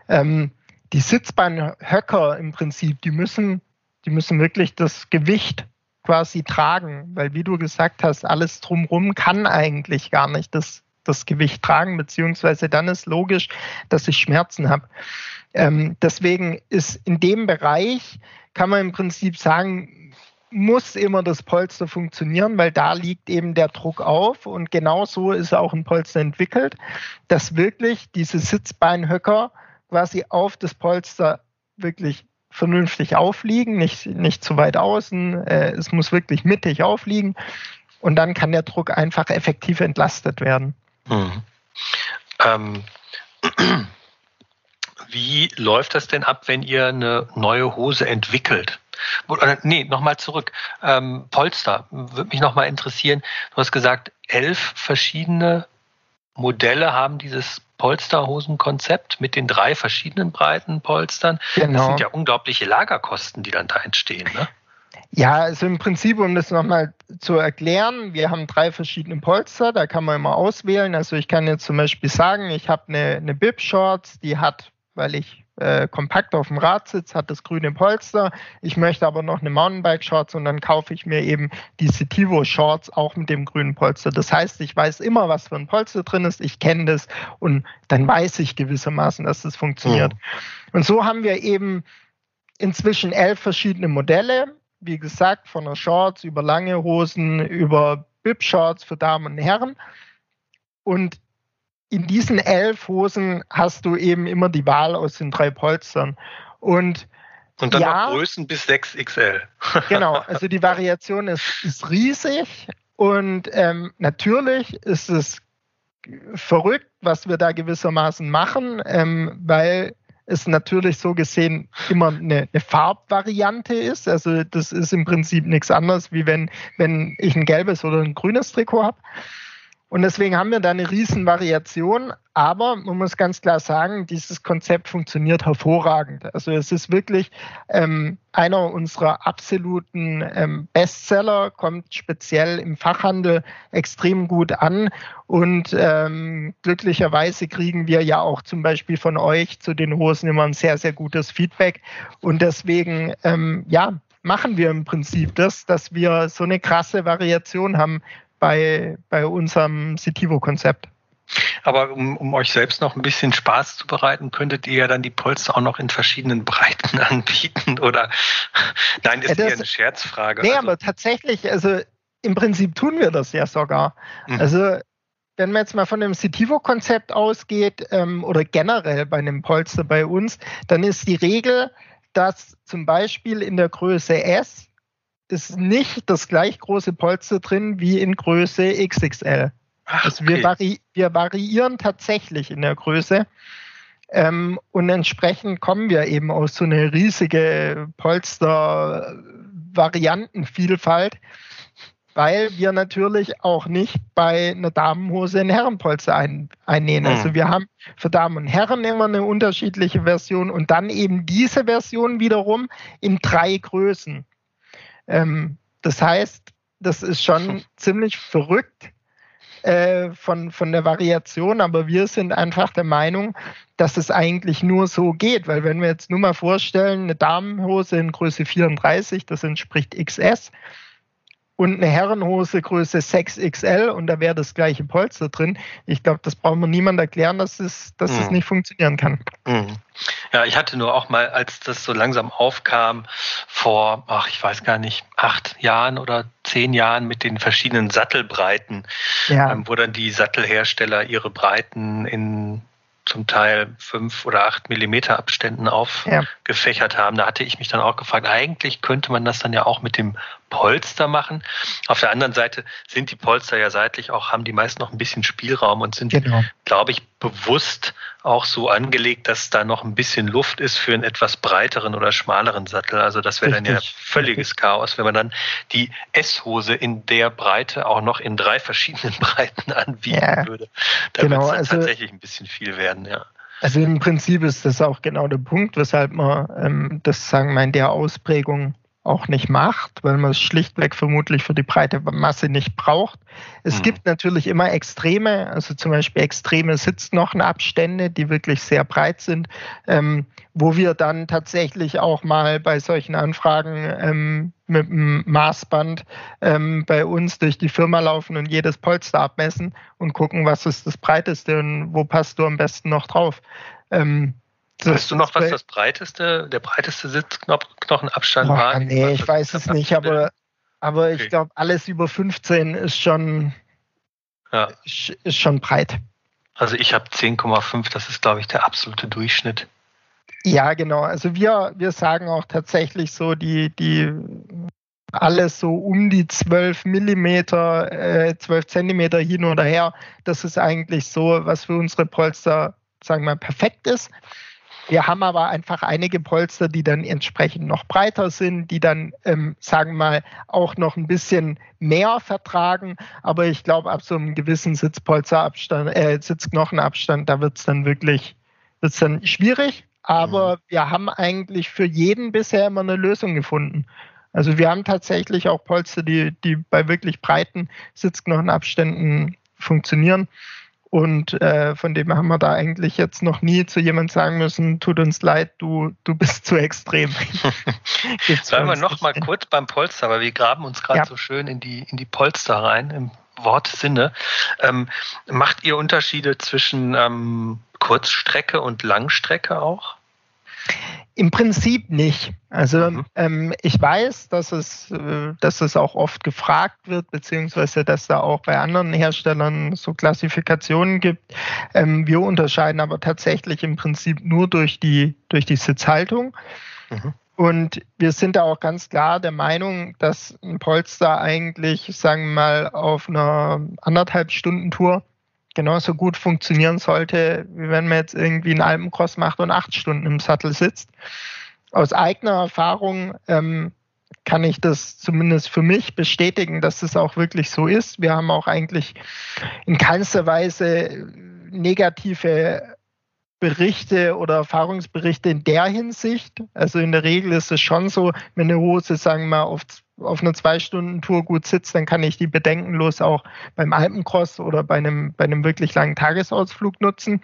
Ähm, die Sitzbeinhöcker im Prinzip, die müssen, die müssen wirklich das Gewicht quasi tragen, weil wie du gesagt hast, alles drumherum kann eigentlich gar nicht das, das Gewicht tragen, beziehungsweise dann ist logisch, dass ich Schmerzen habe. Ähm, deswegen ist in dem Bereich, kann man im Prinzip sagen, muss immer das Polster funktionieren, weil da liegt eben der Druck auf und genau so ist auch ein Polster entwickelt, dass wirklich diese Sitzbeinhöcker quasi auf das Polster wirklich vernünftig aufliegen, nicht, nicht zu weit außen. Äh, es muss wirklich mittig aufliegen und dann kann der Druck einfach effektiv entlastet werden. Hm. Ähm, wie läuft das denn ab, wenn ihr eine neue Hose entwickelt? Nee, nochmal zurück. Ähm, Polster, würde mich nochmal interessieren. Du hast gesagt, elf verschiedene Modelle haben dieses Polsterhosenkonzept mit den drei verschiedenen breiten Polstern. Genau. Das sind ja unglaubliche Lagerkosten, die dann da entstehen. Ne? Ja, also im Prinzip, um das nochmal zu erklären, wir haben drei verschiedene Polster, da kann man immer auswählen. Also ich kann jetzt zum Beispiel sagen, ich habe eine, eine Bib-Shorts, die hat, weil ich äh, kompakt auf dem Rad sitzt, hat das grüne Polster. Ich möchte aber noch eine Mountainbike-Shorts und dann kaufe ich mir eben die Setivo-Shorts auch mit dem grünen Polster. Das heißt, ich weiß immer, was für ein Polster drin ist, ich kenne das und dann weiß ich gewissermaßen, dass das funktioniert. Mhm. Und so haben wir eben inzwischen elf verschiedene Modelle. Wie gesagt, von der Shorts über lange Hosen, über Bib-Shorts für Damen und Herren. Und in diesen elf Hosen hast du eben immer die Wahl aus den drei Polstern. Und und dann ja, noch Größen bis 6XL. genau, also die Variation ist, ist riesig und ähm, natürlich ist es verrückt, was wir da gewissermaßen machen, ähm, weil es natürlich so gesehen immer eine, eine, Farbvariante ist. Also das ist im Prinzip nichts anderes, wie wenn, wenn ich ein gelbes oder ein grünes Trikot habe. Und deswegen haben wir da eine riesen Variation. Aber man muss ganz klar sagen, dieses Konzept funktioniert hervorragend. Also es ist wirklich ähm, einer unserer absoluten ähm, Bestseller, kommt speziell im Fachhandel extrem gut an. Und ähm, glücklicherweise kriegen wir ja auch zum Beispiel von euch zu den Hosen immer ein sehr, sehr gutes Feedback. Und deswegen, ähm, ja, machen wir im Prinzip das, dass wir so eine krasse Variation haben bei, bei unserem Sitivo-Konzept. Aber um, um euch selbst noch ein bisschen Spaß zu bereiten, könntet ihr ja dann die Polster auch noch in verschiedenen Breiten anbieten oder nein, ist ja, das, eher eine Scherzfrage. Nee, also. aber tatsächlich, also im Prinzip tun wir das ja sogar. Mhm. Also wenn man jetzt mal von dem Sitivo-Konzept ausgeht ähm, oder generell bei einem Polster bei uns, dann ist die Regel, dass zum Beispiel in der Größe S ist nicht das gleich große Polster drin wie in Größe XXL. Ach, also wir, vari wir, variieren tatsächlich in der Größe. Ähm, und entsprechend kommen wir eben aus so einer riesige Polster-Variantenvielfalt, weil wir natürlich auch nicht bei einer Damenhose ein Herrenpolster ein, einnähen. Mhm. Also wir haben für Damen und Herren immer eine unterschiedliche Version und dann eben diese Version wiederum in drei Größen. Ähm, das heißt, das ist schon ziemlich verrückt äh, von, von der Variation, aber wir sind einfach der Meinung, dass es eigentlich nur so geht, weil wenn wir jetzt nur mal vorstellen, eine Damenhose in Größe 34, das entspricht XS, und eine Herrenhose Größe 6XL und da wäre das gleiche Polster drin. Ich glaube, das braucht man niemand erklären, dass es, dass mhm. es nicht funktionieren kann. Mhm. Ja, ich hatte nur auch mal, als das so langsam aufkam, vor, ach, ich weiß gar nicht, acht Jahren oder zehn Jahren mit den verschiedenen Sattelbreiten, ja. ähm, wo dann die Sattelhersteller ihre Breiten in zum Teil fünf oder acht Millimeter Abständen aufgefächert ja. haben. Da hatte ich mich dann auch gefragt, eigentlich könnte man das dann ja auch mit dem Polster machen. Auf der anderen Seite sind die Polster ja seitlich auch, haben die meisten noch ein bisschen Spielraum und sind, genau. glaube ich, bewusst auch so angelegt, dass da noch ein bisschen Luft ist für einen etwas breiteren oder schmaleren Sattel. Also das wäre dann ja völliges Chaos, wenn man dann die S-Hose in der Breite auch noch in drei verschiedenen Breiten anbieten ja, würde. Da genau, wird es also, tatsächlich ein bisschen viel werden, ja. Also im Prinzip ist das auch genau der Punkt, weshalb man ähm, das sagen wir in der Ausprägung auch nicht macht, weil man es schlichtweg vermutlich für die breite Masse nicht braucht. Es mhm. gibt natürlich immer Extreme, also zum Beispiel extreme Sitzknochenabstände, die wirklich sehr breit sind, ähm, wo wir dann tatsächlich auch mal bei solchen Anfragen ähm, mit dem Maßband ähm, bei uns durch die Firma laufen und jedes Polster abmessen und gucken, was ist das breiteste und wo passt du am besten noch drauf. Ähm, weißt du noch, was das breiteste, der breiteste Sitzknochenabstand Boah, war? Nee, ich weiß es nicht, aber, aber okay. ich glaube, alles über 15 ist schon, ja. ist schon breit. Also ich habe 10,5, das ist, glaube ich, der absolute Durchschnitt. Ja, genau. Also wir, wir sagen auch tatsächlich so, die, die alles so um die 12 Millimeter, äh, 12 Zentimeter hin oder her. Das ist eigentlich so, was für unsere Polster, sagen wir mal, perfekt ist. Wir haben aber einfach einige Polster, die dann entsprechend noch breiter sind, die dann, ähm, sagen wir mal, auch noch ein bisschen mehr vertragen. Aber ich glaube, ab so einem gewissen Sitzpolsterabstand, äh, Sitzknochenabstand, da wird es dann wirklich wird's dann schwierig. Aber mhm. wir haben eigentlich für jeden bisher immer eine Lösung gefunden. Also wir haben tatsächlich auch Polster, die, die bei wirklich breiten Sitzknochenabständen funktionieren. Und äh, von dem haben wir da eigentlich jetzt noch nie zu jemand sagen müssen, tut uns leid, du, du bist zu extrem. Bleiben wir noch mal kurz beim Polster, weil wir graben uns gerade ja. so schön in die, in die Polster rein, im Wortsinne. Ähm, macht ihr Unterschiede zwischen ähm, Kurzstrecke und Langstrecke auch? Im Prinzip nicht. Also mhm. ähm, ich weiß, dass es, äh, dass es auch oft gefragt wird, beziehungsweise dass da auch bei anderen Herstellern so Klassifikationen gibt. Ähm, wir unterscheiden aber tatsächlich im Prinzip nur durch die, durch die Sitzhaltung. Mhm. Und wir sind da auch ganz klar der Meinung, dass ein Polster eigentlich, sagen wir mal, auf einer anderthalb Stunden Tour genauso gut funktionieren sollte, wie wenn man jetzt irgendwie einen Alpencross macht und acht Stunden im Sattel sitzt. Aus eigener Erfahrung ähm, kann ich das zumindest für mich bestätigen, dass es auch wirklich so ist. Wir haben auch eigentlich in keinster Weise negative Berichte oder Erfahrungsberichte in der Hinsicht. Also in der Regel ist es schon so, wenn eine Hose, sagen wir mal, auf auf einer Zwei-Stunden-Tour gut sitzt, dann kann ich die bedenkenlos auch beim Alpencross oder bei einem, bei einem wirklich langen Tagesausflug nutzen.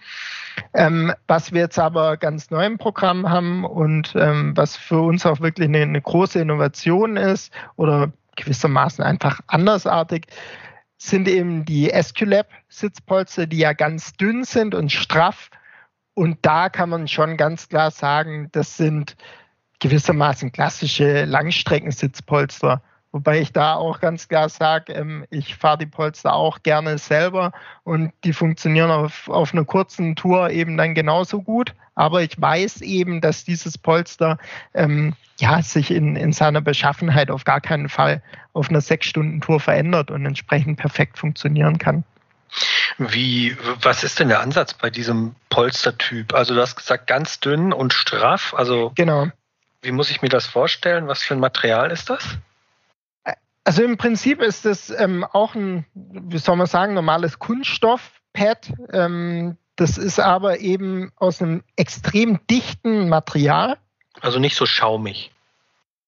Ähm, was wir jetzt aber ganz neu im Programm haben und ähm, was für uns auch wirklich eine, eine große Innovation ist oder gewissermaßen einfach andersartig, sind eben die SQLab-Sitzpolster, die ja ganz dünn sind und straff. Und da kann man schon ganz klar sagen, das sind gewissermaßen klassische Langstreckensitzpolster. Wobei ich da auch ganz klar sage, ähm, ich fahre die Polster auch gerne selber und die funktionieren auf, auf einer kurzen Tour eben dann genauso gut. Aber ich weiß eben, dass dieses Polster ähm, ja, sich in, in seiner Beschaffenheit auf gar keinen Fall auf einer Sechs-Stunden-Tour verändert und entsprechend perfekt funktionieren kann. Wie, was ist denn der Ansatz bei diesem Polstertyp? Also du hast gesagt, ganz dünn und straff. Also genau. Wie muss ich mir das vorstellen? Was für ein Material ist das? Also im Prinzip ist es ähm, auch ein, wie soll man sagen, normales Kunststoffpad. Ähm, das ist aber eben aus einem extrem dichten Material. Also nicht so schaumig.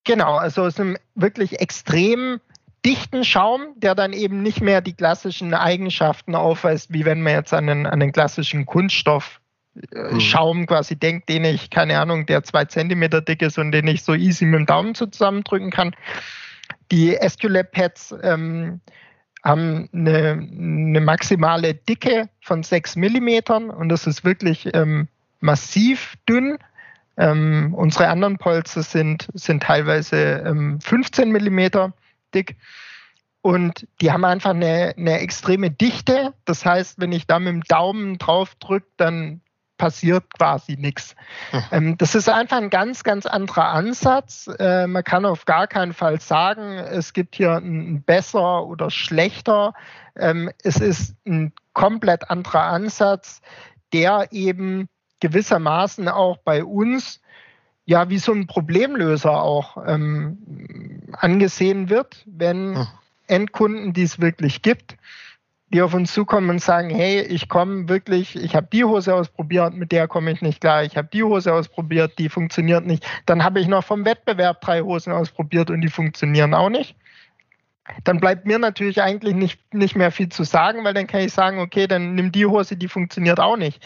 Genau, also aus einem wirklich extrem dichten Schaum, der dann eben nicht mehr die klassischen Eigenschaften aufweist, wie wenn man jetzt an einen, an einen klassischen Kunststoff Mhm. Schaum quasi denkt, den ich, keine Ahnung, der zwei Zentimeter dick ist und den ich so easy mit dem Daumen zusammendrücken kann. Die SQLab-Pads ähm, haben eine, eine, maximale Dicke von 6 Millimetern und das ist wirklich ähm, massiv dünn. Ähm, unsere anderen Polster sind, sind teilweise ähm, 15 Millimeter dick. Und die haben einfach eine, eine extreme Dichte. Das heißt, wenn ich da mit dem Daumen drauf drücke, dann passiert quasi nichts. Hm. Ähm, das ist einfach ein ganz, ganz anderer Ansatz. Äh, man kann auf gar keinen Fall sagen, es gibt hier ein besser oder schlechter. Ähm, es ist ein komplett anderer Ansatz, der eben gewissermaßen auch bei uns ja wie so ein Problemlöser auch ähm, angesehen wird, wenn hm. Endkunden, die es wirklich gibt, die auf uns zukommen und sagen, hey, ich komme wirklich, ich habe die Hose ausprobiert, mit der komme ich nicht klar, ich habe die Hose ausprobiert, die funktioniert nicht. Dann habe ich noch vom Wettbewerb drei Hosen ausprobiert und die funktionieren auch nicht. Dann bleibt mir natürlich eigentlich nicht, nicht mehr viel zu sagen, weil dann kann ich sagen, okay, dann nimm die Hose, die funktioniert auch nicht.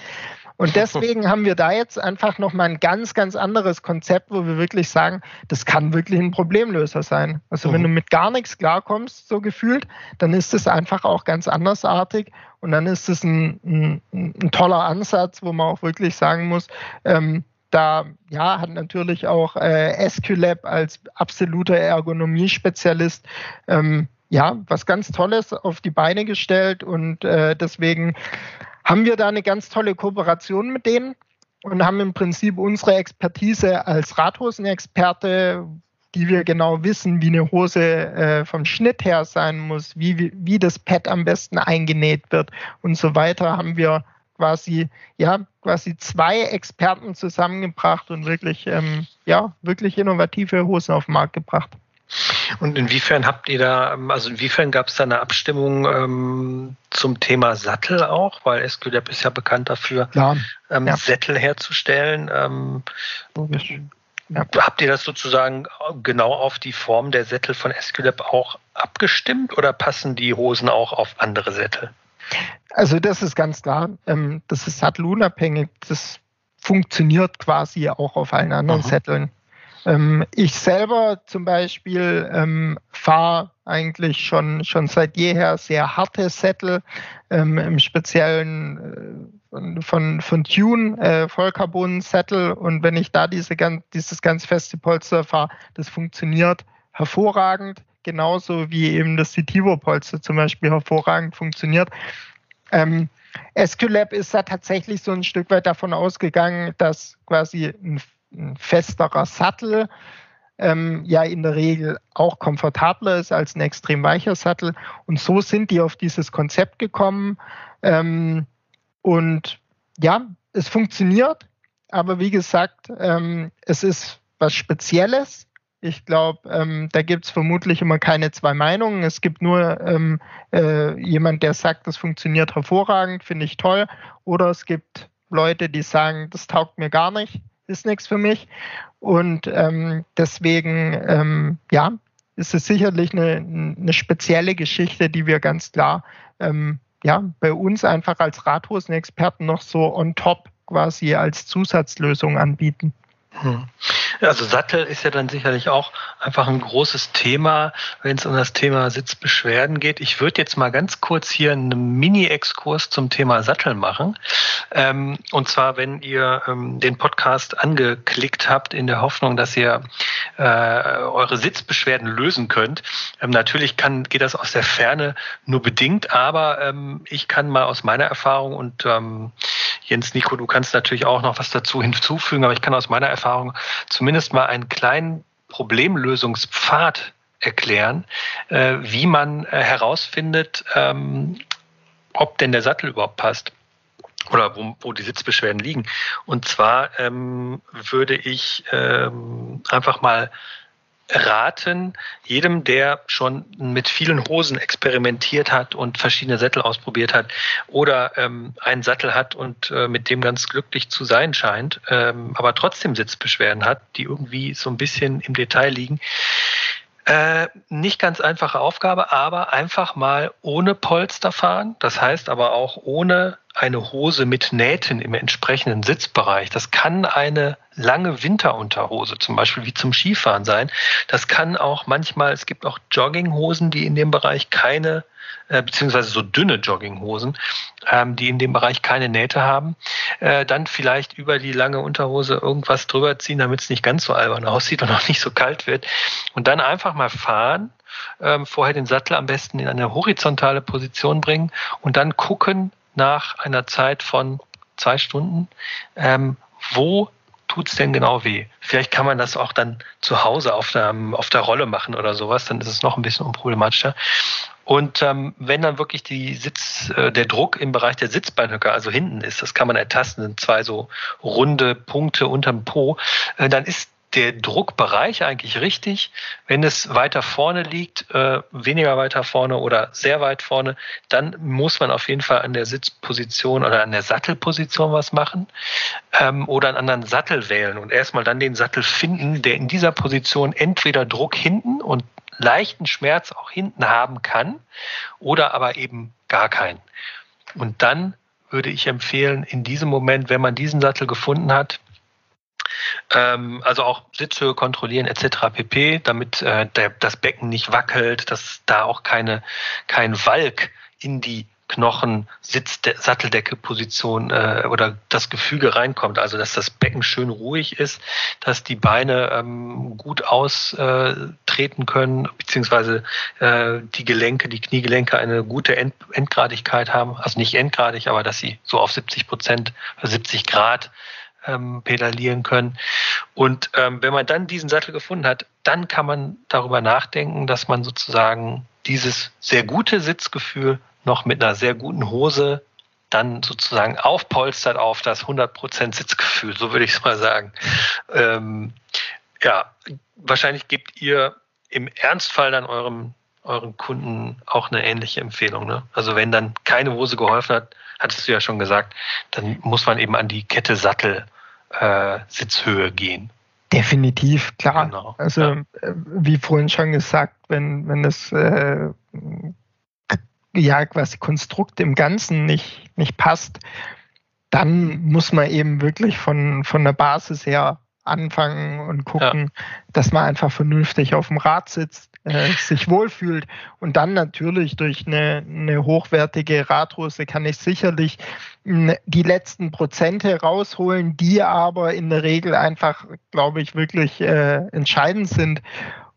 Und deswegen haben wir da jetzt einfach nochmal ein ganz, ganz anderes Konzept, wo wir wirklich sagen, das kann wirklich ein Problemlöser sein. Also mhm. wenn du mit gar nichts klarkommst, so gefühlt, dann ist es einfach auch ganz andersartig und dann ist es ein, ein, ein, toller Ansatz, wo man auch wirklich sagen muss, ähm, da ja, hat natürlich auch äh, SQLab als absoluter Ergonomie-Spezialist ähm, ja, was ganz Tolles auf die Beine gestellt und äh, deswegen haben wir da eine ganz tolle Kooperation mit denen und haben im Prinzip unsere Expertise als Radhosenexperte, die wir genau wissen, wie eine Hose äh, vom Schnitt her sein muss, wie, wie das Pad am besten eingenäht wird und so weiter, haben wir quasi, ja, quasi zwei Experten zusammengebracht und wirklich, ähm, ja, wirklich innovative Hosen auf den Markt gebracht. Und inwiefern habt ihr da, also inwiefern gab es da eine Abstimmung ähm, zum Thema Sattel auch? Weil SQLab ist ja bekannt dafür, ja, ähm, ja. Sättel herzustellen. Ähm, ja. Habt ihr das sozusagen genau auf die Form der Sättel von SQLab auch abgestimmt oder passen die Hosen auch auf andere Sättel? Also das ist ganz klar. Ähm, das ist sattelunabhängig. Das funktioniert quasi auch auf allen anderen Aha. Sätteln. Ähm, ich selber zum Beispiel ähm, fahre eigentlich schon, schon seit jeher sehr harte Sättel, ähm, im Speziellen äh, von, von Tune, äh, Vollcarbon-Sättel. Und wenn ich da diese, dieses ganz feste Polster fahre, das funktioniert hervorragend, genauso wie eben das Citivo-Polster zum Beispiel hervorragend funktioniert. Ähm, SQLab ist da tatsächlich so ein Stück weit davon ausgegangen, dass quasi ein ein festerer Sattel ähm, ja in der Regel auch komfortabler ist als ein extrem weicher Sattel. Und so sind die auf dieses Konzept gekommen. Ähm, und ja, es funktioniert, aber wie gesagt, ähm, es ist was Spezielles. Ich glaube, ähm, da gibt es vermutlich immer keine zwei Meinungen. Es gibt nur ähm, äh, jemand, der sagt, das funktioniert hervorragend, finde ich toll. Oder es gibt Leute, die sagen, das taugt mir gar nicht ist nichts für mich. Und ähm, deswegen, ähm, ja, ist es sicherlich eine, eine spezielle Geschichte, die wir ganz klar ähm, ja, bei uns einfach als Radhosenexperten noch so on top quasi als Zusatzlösung anbieten. Hm. Also Sattel ist ja dann sicherlich auch einfach ein großes Thema, wenn es um das Thema Sitzbeschwerden geht. Ich würde jetzt mal ganz kurz hier einen Mini-Exkurs zum Thema Sattel machen. Ähm, und zwar, wenn ihr ähm, den Podcast angeklickt habt, in der Hoffnung, dass ihr äh, eure Sitzbeschwerden lösen könnt. Ähm, natürlich kann, geht das aus der Ferne nur bedingt, aber ich kann mal aus meiner Erfahrung und Jens Nico, du kannst natürlich auch noch was dazu hinzufügen, aber ich kann aus meiner Erfahrung zumindest mal einen kleinen Problemlösungspfad erklären, äh, wie man äh, herausfindet, ähm, ob denn der Sattel überhaupt passt oder wo, wo die Sitzbeschwerden liegen. Und zwar ähm, würde ich ähm, einfach mal raten, jedem, der schon mit vielen Hosen experimentiert hat und verschiedene Sättel ausprobiert hat oder ähm, einen Sattel hat und äh, mit dem ganz glücklich zu sein scheint, ähm, aber trotzdem Sitzbeschwerden hat, die irgendwie so ein bisschen im Detail liegen, äh, nicht ganz einfache Aufgabe, aber einfach mal ohne Polster fahren. Das heißt aber auch ohne eine Hose mit Nähten im entsprechenden Sitzbereich. Das kann eine lange Winterunterhose, zum Beispiel wie zum Skifahren sein. Das kann auch manchmal, es gibt auch Jogginghosen, die in dem Bereich keine äh, beziehungsweise so dünne Jogginghosen, ähm, die in dem Bereich keine Nähte haben. Äh, dann vielleicht über die lange Unterhose irgendwas drüber ziehen, damit es nicht ganz so albern aussieht und auch nicht so kalt wird. Und dann einfach mal fahren, ähm, vorher den Sattel am besten in eine horizontale Position bringen und dann gucken nach einer Zeit von zwei Stunden, ähm, wo es denn genau weh? Vielleicht kann man das auch dann zu Hause auf der, auf der Rolle machen oder sowas, dann ist es noch ein bisschen unproblematischer. Und ähm, wenn dann wirklich die Sitz, äh, der Druck im Bereich der Sitzbeinhöcker, also hinten ist, das kann man ertasten, sind zwei so runde Punkte unterm Po, äh, dann ist der Druckbereich eigentlich richtig. Wenn es weiter vorne liegt, äh, weniger weiter vorne oder sehr weit vorne, dann muss man auf jeden Fall an der Sitzposition oder an der Sattelposition was machen ähm, oder einen anderen Sattel wählen und erstmal dann den Sattel finden, der in dieser Position entweder Druck hinten und leichten Schmerz auch hinten haben kann oder aber eben gar keinen. Und dann würde ich empfehlen, in diesem Moment, wenn man diesen Sattel gefunden hat, ähm, also auch Sitzhöhe kontrollieren etc. pp, damit äh, der, das Becken nicht wackelt, dass da auch keine, kein Walk in die Knochen, Sitz, Satteldecke, Position äh, oder das Gefüge reinkommt. Also dass das Becken schön ruhig ist, dass die Beine ähm, gut austreten können, beziehungsweise äh, die Gelenke, die Kniegelenke eine gute End Endgradigkeit haben. Also nicht endgradig, aber dass sie so auf 70 Prozent, 70 Grad ähm, pedalieren können. Und ähm, wenn man dann diesen Sattel gefunden hat, dann kann man darüber nachdenken, dass man sozusagen dieses sehr gute Sitzgefühl noch mit einer sehr guten Hose dann sozusagen aufpolstert auf das 100% Sitzgefühl, so würde ich es mal sagen. Ähm, ja, wahrscheinlich gebt ihr im Ernstfall dann eurem, euren Kunden auch eine ähnliche Empfehlung. Ne? Also wenn dann keine Hose geholfen hat, hattest du ja schon gesagt, dann muss man eben an die Kette Sattel äh, Sitzhöhe gehen. Definitiv, klar. Genau, also ja. Äh, wie vorhin schon gesagt, wenn, wenn das äh, ja quasi Konstrukt im Ganzen nicht, nicht passt, dann muss man eben wirklich von, von der Basis her anfangen und gucken, ja. dass man einfach vernünftig auf dem Rad sitzt, äh, sich wohlfühlt. Und dann natürlich durch eine, eine hochwertige Radhose kann ich sicherlich die letzten Prozente rausholen, die aber in der Regel einfach, glaube ich, wirklich äh, entscheidend sind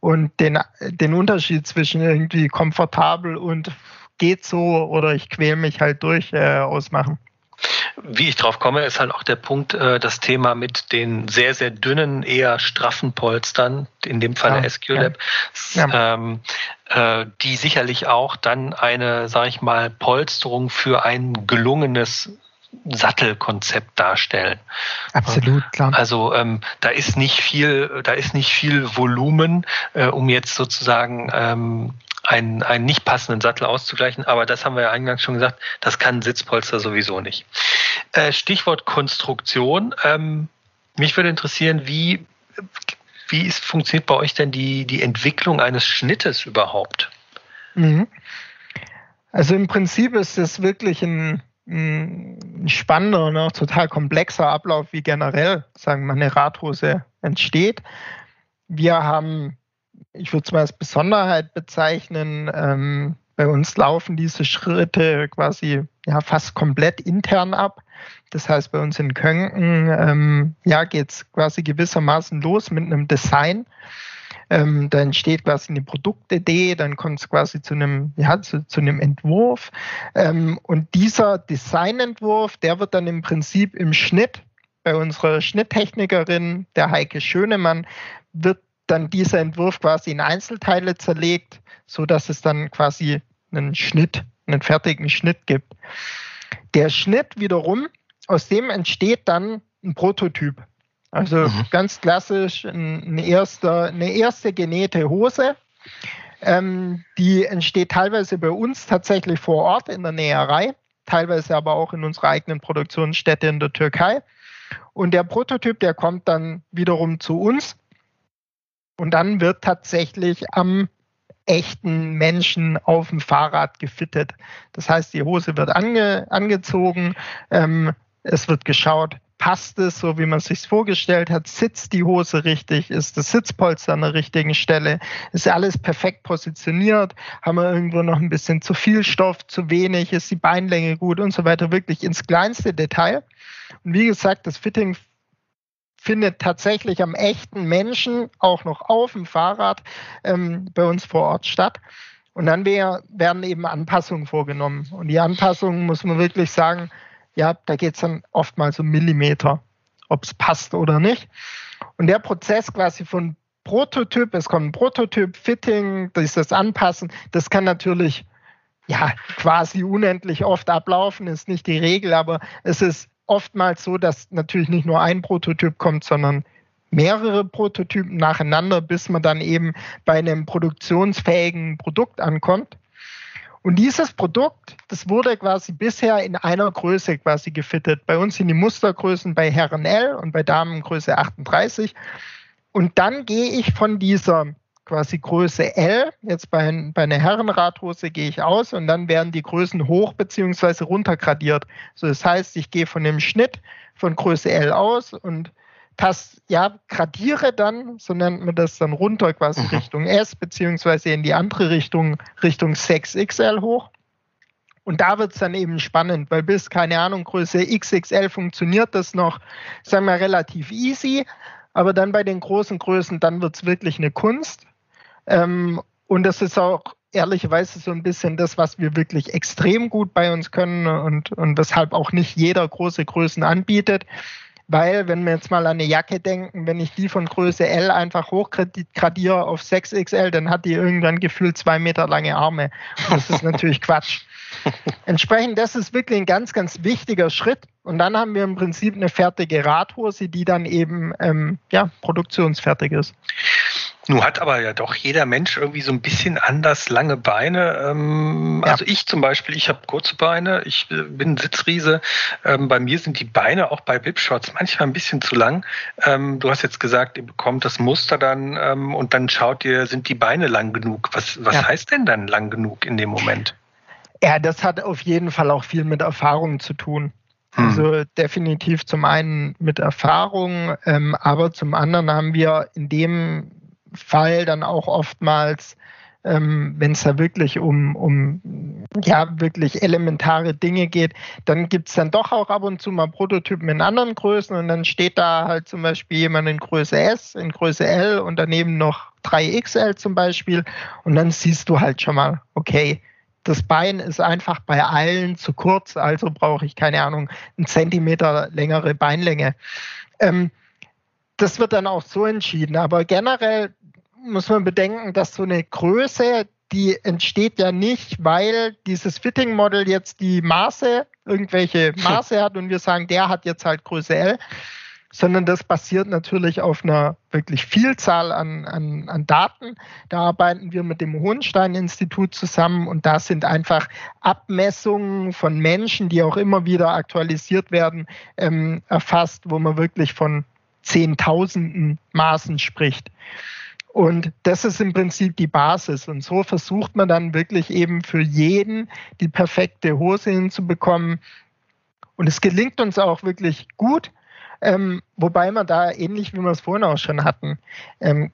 und den, den Unterschied zwischen irgendwie komfortabel und geht so oder ich quäle mich halt durch äh, ausmachen. Wie ich drauf komme, ist halt auch der Punkt, äh, das Thema mit den sehr, sehr dünnen, eher straffen Polstern, in dem Fall ja, der SQ-Lab, ja. ähm, äh, die sicherlich auch dann eine, sag ich mal, Polsterung für ein gelungenes Sattelkonzept darstellen. Absolut, klar. Also ähm, da ist nicht viel, da ist nicht viel Volumen, äh, um jetzt sozusagen ähm, einen, einen nicht passenden Sattel auszugleichen. Aber das haben wir ja eingangs schon gesagt, das kann Sitzpolster sowieso nicht. Äh, Stichwort Konstruktion. Ähm, mich würde interessieren, wie, wie ist, funktioniert bei euch denn die, die Entwicklung eines Schnittes überhaupt? Mhm. Also im Prinzip ist es wirklich ein, ein spannender und auch total komplexer Ablauf, wie generell, sagen wir, eine Radhose entsteht. Wir haben ich würde es mal als Besonderheit bezeichnen, ähm, bei uns laufen diese Schritte quasi ja, fast komplett intern ab. Das heißt, bei uns in Könken ähm, ja, geht es quasi gewissermaßen los mit einem Design. Ähm, da entsteht quasi eine Produktidee, dann kommt es quasi zu einem, ja, zu, zu einem Entwurf. Ähm, und dieser Designentwurf, der wird dann im Prinzip im Schnitt bei unserer Schnitttechnikerin, der Heike Schönemann, wird dann dieser Entwurf quasi in Einzelteile zerlegt, so dass es dann quasi einen Schnitt, einen fertigen Schnitt gibt. Der Schnitt wiederum, aus dem entsteht dann ein Prototyp. Also mhm. ganz klassisch ein, erster, eine erste genähte Hose. Ähm, die entsteht teilweise bei uns tatsächlich vor Ort in der Näherei, teilweise aber auch in unserer eigenen Produktionsstätte in der Türkei. Und der Prototyp, der kommt dann wiederum zu uns und dann wird tatsächlich am echten Menschen auf dem Fahrrad gefittet. Das heißt, die Hose wird ange, angezogen, ähm, es wird geschaut, passt es so, wie man es sich vorgestellt hat, sitzt die Hose richtig, ist das Sitzpolster an der richtigen Stelle, ist alles perfekt positioniert, haben wir irgendwo noch ein bisschen zu viel Stoff, zu wenig, ist die Beinlänge gut? Und so weiter, wirklich ins kleinste Detail. Und wie gesagt, das Fitting findet tatsächlich am echten Menschen auch noch auf dem Fahrrad ähm, bei uns vor Ort statt. Und dann wär, werden eben Anpassungen vorgenommen. Und die Anpassungen muss man wirklich sagen, ja, da geht es dann oftmals um Millimeter, ob es passt oder nicht. Und der Prozess quasi von Prototyp, es kommt ein Prototyp, Fitting, dieses Anpassen, das kann natürlich ja quasi unendlich oft ablaufen, ist nicht die Regel, aber es ist oftmals so, dass natürlich nicht nur ein Prototyp kommt, sondern mehrere Prototypen nacheinander, bis man dann eben bei einem produktionsfähigen Produkt ankommt. Und dieses Produkt, das wurde quasi bisher in einer Größe quasi gefittet. Bei uns sind die Mustergrößen bei Herren L und bei Damen Größe 38. Und dann gehe ich von dieser quasi Größe L, jetzt bei, bei einer Herrenradhose gehe ich aus und dann werden die Größen hoch bzw. runtergradiert. So, das heißt, ich gehe von dem Schnitt von Größe L aus und pass, ja, gradiere dann, so nennt man das dann runter quasi mhm. Richtung S, beziehungsweise in die andere Richtung, Richtung 6XL hoch. Und da wird es dann eben spannend, weil bis, keine Ahnung, Größe XXL funktioniert das noch, sagen wir, relativ easy. Aber dann bei den großen Größen, dann wird es wirklich eine Kunst. Ähm, und das ist auch ehrlicherweise so ein bisschen das, was wir wirklich extrem gut bei uns können und, und weshalb auch nicht jeder große Größen anbietet. Weil, wenn wir jetzt mal an eine Jacke denken, wenn ich die von Größe L einfach hochgradiere auf 6XL, dann hat die irgendwann gefühlt zwei Meter lange Arme. Und das ist natürlich Quatsch. Entsprechend, das ist wirklich ein ganz, ganz wichtiger Schritt. Und dann haben wir im Prinzip eine fertige Radhose, die dann eben ähm, ja, produktionsfertig ist. Nun hat aber ja doch jeder Mensch irgendwie so ein bisschen anders lange Beine. Ähm, ja. Also ich zum Beispiel, ich habe kurze Beine, ich äh, bin Sitzriese. Ähm, bei mir sind die Beine auch bei Bipshots manchmal ein bisschen zu lang. Ähm, du hast jetzt gesagt, ihr bekommt das Muster dann ähm, und dann schaut ihr, sind die Beine lang genug? Was, was ja. heißt denn dann lang genug in dem Moment? Ja, das hat auf jeden Fall auch viel mit Erfahrung zu tun. Hm. Also definitiv zum einen mit Erfahrung, ähm, aber zum anderen haben wir in dem Fall dann auch oftmals, ähm, wenn es da wirklich um, um ja wirklich elementare Dinge geht, dann gibt es dann doch auch ab und zu mal Prototypen in anderen Größen und dann steht da halt zum Beispiel jemand in Größe S, in Größe L und daneben noch 3XL zum Beispiel und dann siehst du halt schon mal, okay, das Bein ist einfach bei allen zu kurz, also brauche ich keine Ahnung, einen Zentimeter längere Beinlänge. Ähm, das wird dann auch so entschieden. Aber generell muss man bedenken, dass so eine Größe, die entsteht ja nicht, weil dieses Fitting-Model jetzt die Maße, irgendwelche Maße hat und wir sagen, der hat jetzt halt Größe L, sondern das basiert natürlich auf einer wirklich Vielzahl an, an, an Daten. Da arbeiten wir mit dem Hohenstein-Institut zusammen und da sind einfach Abmessungen von Menschen, die auch immer wieder aktualisiert werden, ähm, erfasst, wo man wirklich von Zehntausenden Maßen spricht. Und das ist im Prinzip die Basis. Und so versucht man dann wirklich eben für jeden die perfekte Hose hinzubekommen. Und es gelingt uns auch wirklich gut, ähm, wobei man da ähnlich wie wir es vorhin auch schon hatten, ähm,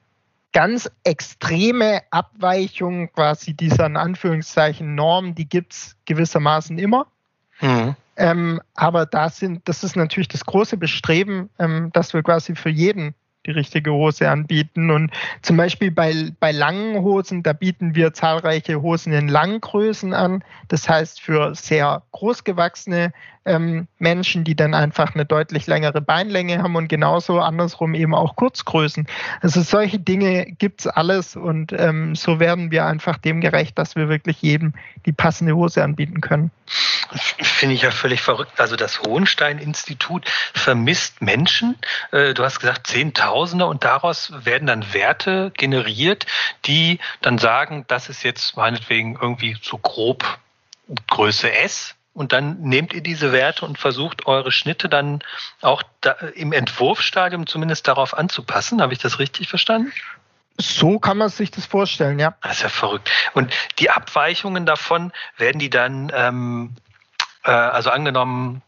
ganz extreme Abweichungen quasi dieser in Anführungszeichen Norm, die gibt es gewissermaßen immer. Mhm. Ähm, aber da sind, das ist natürlich das große Bestreben, ähm, dass wir quasi für jeden die richtige Hose anbieten. Und zum Beispiel bei, bei langen Hosen, da bieten wir zahlreiche Hosen in Langgrößen an. Das heißt für sehr großgewachsene ähm, Menschen, die dann einfach eine deutlich längere Beinlänge haben und genauso andersrum eben auch Kurzgrößen. Also solche Dinge gibt es alles und ähm, so werden wir einfach dem gerecht, dass wir wirklich jedem die passende Hose anbieten können. Finde ich ja völlig verrückt. Also das Hohenstein-Institut vermisst Menschen. Äh, du hast gesagt Zehntausende und daraus werden dann Werte generiert, die dann sagen, das ist jetzt meinetwegen irgendwie so grob Größe S und dann nehmt ihr diese Werte und versucht eure Schnitte dann auch da, im Entwurfsstadium zumindest darauf anzupassen. Habe ich das richtig verstanden? So kann man sich das vorstellen, ja. Das ist ja verrückt. Und die Abweichungen davon werden die dann, ähm, äh, also angenommen,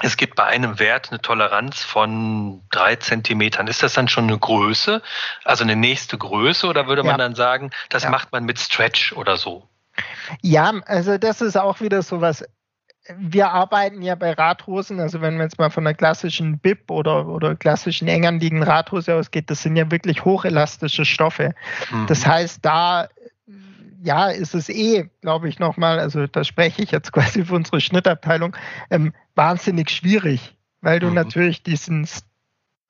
es gibt bei einem Wert eine Toleranz von drei Zentimetern. Ist das dann schon eine Größe, also eine nächste Größe, oder würde man ja. dann sagen, das ja. macht man mit Stretch oder so? Ja, also das ist auch wieder so was wir arbeiten ja bei Radhosen, also wenn man jetzt mal von einer klassischen Bib oder, oder klassischen eng anliegenden Radhose ausgeht, das sind ja wirklich hochelastische Stoffe. Mhm. Das heißt, da ja, ist es eh, glaube ich, nochmal, also da spreche ich jetzt quasi für unsere Schnittabteilung, ähm, wahnsinnig schwierig, weil du mhm. natürlich diesen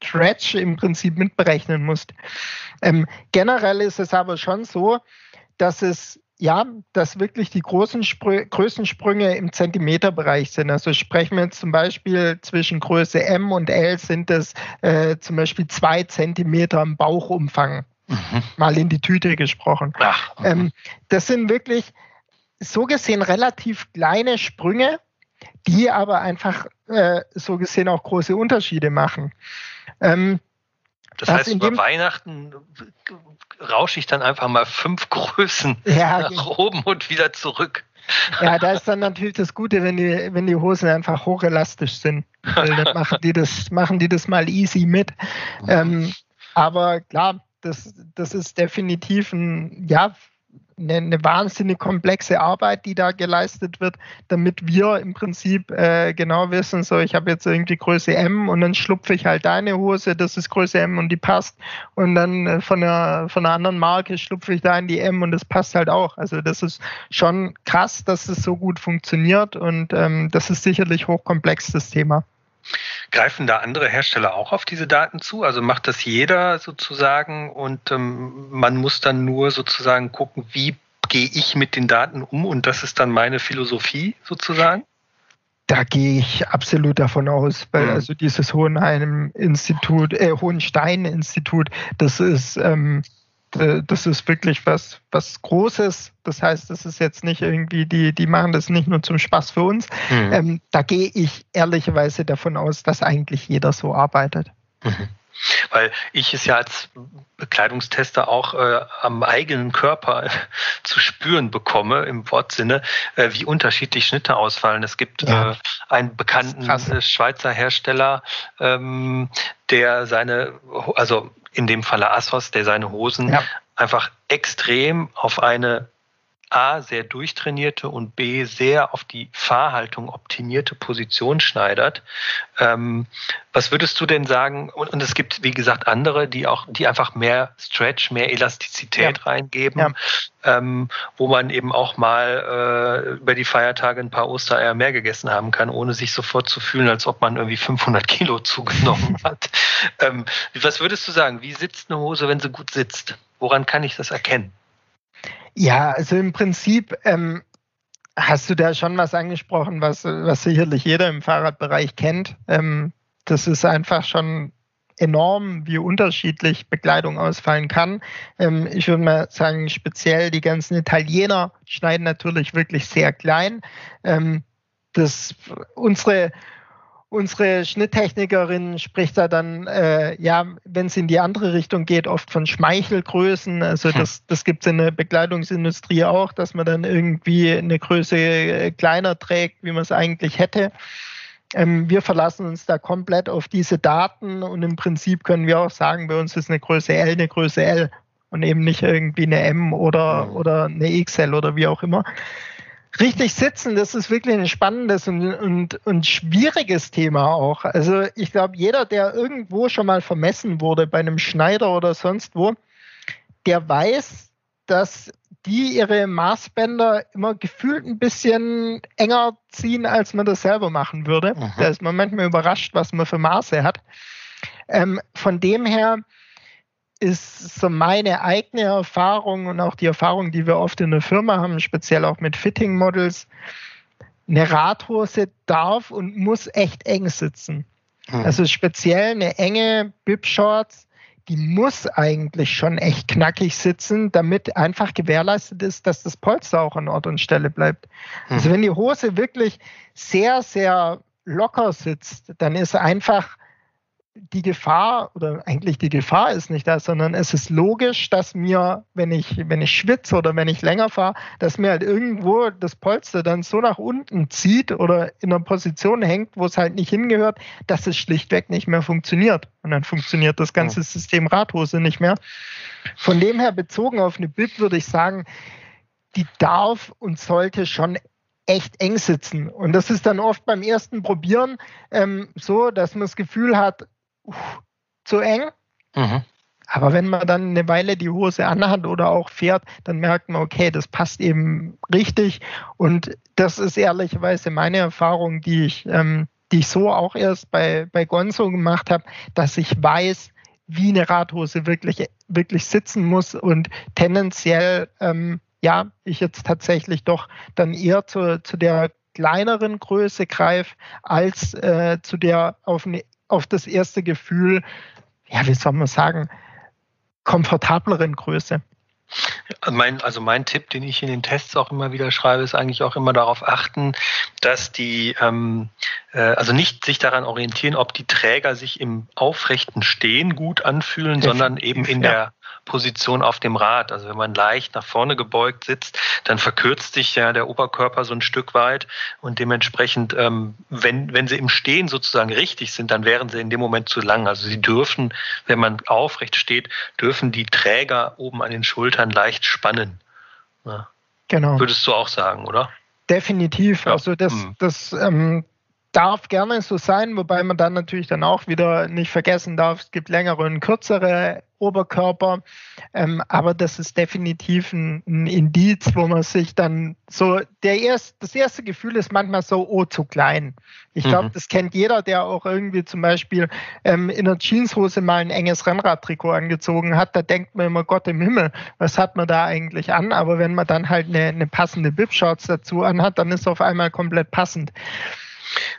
Stretch im Prinzip mitberechnen musst. Ähm, generell ist es aber schon so, dass es ja, dass wirklich die großen Sprü Größensprünge im Zentimeterbereich sind. Also sprechen wir jetzt zum Beispiel zwischen Größe M und L sind es äh, zum Beispiel zwei Zentimeter im Bauchumfang. Mhm. Mal in die Tüte gesprochen. Ach, ähm, das sind wirklich so gesehen relativ kleine Sprünge, die aber einfach äh, so gesehen auch große Unterschiede machen. Ähm, das heißt, über Weihnachten rausche ich dann einfach mal fünf Größen ja, nach genau. oben und wieder zurück. Ja, da ist dann natürlich das Gute, wenn die, wenn die Hosen einfach hochelastisch sind. Weil dann machen die das, machen die das mal easy mit. Ähm, aber klar, das, das ist definitiv ein, ja, eine, eine, wahnsinnig komplexe Arbeit, die da geleistet wird, damit wir im Prinzip äh, genau wissen, so ich habe jetzt irgendwie Größe M und dann schlupfe ich halt deine Hose, das ist Größe M und die passt und dann äh, von, einer, von einer anderen Marke schlupfe ich da in die M und das passt halt auch. Also das ist schon krass, dass es so gut funktioniert und ähm, das ist sicherlich hochkomplex, das Thema. Greifen da andere Hersteller auch auf diese Daten zu? Also macht das jeder sozusagen und ähm, man muss dann nur sozusagen gucken, wie gehe ich mit den Daten um und das ist dann meine Philosophie sozusagen? Da gehe ich absolut davon aus, weil mhm. also dieses Hohenheim-Institut, äh, Hohenstein-Institut, das ist ähm, äh, das ist wirklich was, was Großes. Das heißt, das ist jetzt nicht irgendwie, die, die machen das nicht nur zum Spaß für uns. Mhm. Ähm, da gehe ich ehrlicherweise davon aus, dass eigentlich jeder so arbeitet. Mhm. Weil ich es ja als Bekleidungstester auch äh, am eigenen Körper zu spüren bekomme, im Wortsinne, äh, wie unterschiedlich Schnitte ausfallen. Es gibt ja. äh, einen bekannten äh, Schweizer Hersteller, ähm, der seine, also in dem Falle Assos, der seine Hosen ja. einfach extrem auf eine A, sehr durchtrainierte und B, sehr auf die Fahrhaltung optimierte Position schneidert. Ähm, was würdest du denn sagen? Und, und, es gibt, wie gesagt, andere, die auch, die einfach mehr Stretch, mehr Elastizität ja. reingeben, ja. Ähm, wo man eben auch mal äh, über die Feiertage ein paar Ostereier mehr gegessen haben kann, ohne sich sofort zu fühlen, als ob man irgendwie 500 Kilo zugenommen hat. ähm, was würdest du sagen? Wie sitzt eine Hose, wenn sie gut sitzt? Woran kann ich das erkennen? Ja, also im Prinzip ähm, hast du da schon was angesprochen, was, was sicherlich jeder im Fahrradbereich kennt. Ähm, das ist einfach schon enorm, wie unterschiedlich Bekleidung ausfallen kann. Ähm, ich würde mal sagen, speziell die ganzen Italiener schneiden natürlich wirklich sehr klein. Ähm, das, unsere unsere Schnitttechnikerin spricht da dann, äh, ja, wenn es in die andere Richtung geht, oft von Schmeichelgrößen. Also hm. das, das gibt es in der Bekleidungsindustrie auch, dass man dann irgendwie eine Größe äh, kleiner trägt, wie man es eigentlich hätte. Ähm, wir verlassen uns da komplett auf diese Daten und im Prinzip können wir auch sagen, bei uns ist eine Größe L eine Größe L und eben nicht irgendwie eine M oder, hm. oder eine XL oder wie auch immer richtig sitzen, das ist wirklich ein spannendes und, und, und schwieriges Thema auch. Also ich glaube, jeder, der irgendwo schon mal vermessen wurde bei einem Schneider oder sonst wo, der weiß, dass die ihre Maßbänder immer gefühlt ein bisschen enger ziehen, als man das selber machen würde. Mhm. Da ist man manchmal überrascht, was man für Maße hat. Ähm, von dem her ist so meine eigene Erfahrung und auch die Erfahrung, die wir oft in der Firma haben, speziell auch mit Fitting Models. Eine Radhose darf und muss echt eng sitzen. Hm. Also speziell eine enge Bib-Shorts, die muss eigentlich schon echt knackig sitzen, damit einfach gewährleistet ist, dass das Polster auch an Ort und Stelle bleibt. Hm. Also wenn die Hose wirklich sehr, sehr locker sitzt, dann ist einfach die Gefahr oder eigentlich die Gefahr ist nicht da, sondern es ist logisch, dass mir, wenn ich, wenn ich schwitze oder wenn ich länger fahre, dass mir halt irgendwo das Polster dann so nach unten zieht oder in einer Position hängt, wo es halt nicht hingehört, dass es schlichtweg nicht mehr funktioniert. Und dann funktioniert das ganze System Radhose nicht mehr. Von dem her bezogen auf eine Bild würde ich sagen, die darf und sollte schon echt eng sitzen. Und das ist dann oft beim ersten Probieren ähm, so, dass man das Gefühl hat, zu eng. Mhm. Aber wenn man dann eine Weile die Hose anhat oder auch fährt, dann merkt man, okay, das passt eben richtig. Und das ist ehrlicherweise meine Erfahrung, die ich, ähm, die ich so auch erst bei, bei Gonzo gemacht habe, dass ich weiß, wie eine Radhose wirklich, wirklich sitzen muss und tendenziell ähm, ja, ich jetzt tatsächlich doch dann eher zu, zu der kleineren Größe greife, als äh, zu der auf, ne, auf das erste Gefühl, ja, wie soll man sagen, komfortableren Größe. Mein, also mein Tipp, den ich in den Tests auch immer wieder schreibe, ist eigentlich auch immer darauf achten, dass die, ähm, äh, also nicht sich daran orientieren, ob die Träger sich im aufrechten Stehen gut anfühlen, Definitiv, sondern eben in ja. der Position auf dem Rad. Also wenn man leicht nach vorne gebeugt sitzt, dann verkürzt sich ja der Oberkörper so ein Stück weit und dementsprechend, ähm, wenn, wenn sie im Stehen sozusagen richtig sind, dann wären sie in dem Moment zu lang. Also sie dürfen, wenn man aufrecht steht, dürfen die Träger oben an den Schultern leicht spannen. Ja. Genau. Würdest du auch sagen, oder? Definitiv. Ja. Also das, hm. das ähm, darf gerne so sein, wobei man dann natürlich dann auch wieder nicht vergessen darf, es gibt längere und kürzere Oberkörper, ähm, aber das ist definitiv ein, ein, Indiz, wo man sich dann so, der erst, das erste Gefühl ist manchmal so, oh, zu klein. Ich glaube, mhm. das kennt jeder, der auch irgendwie zum Beispiel ähm, in der Jeanshose mal ein enges Rennradtrikot angezogen hat, da denkt man immer, Gott im Himmel, was hat man da eigentlich an? Aber wenn man dann halt eine, eine passende Bib-Shorts dazu anhat, dann ist es auf einmal komplett passend.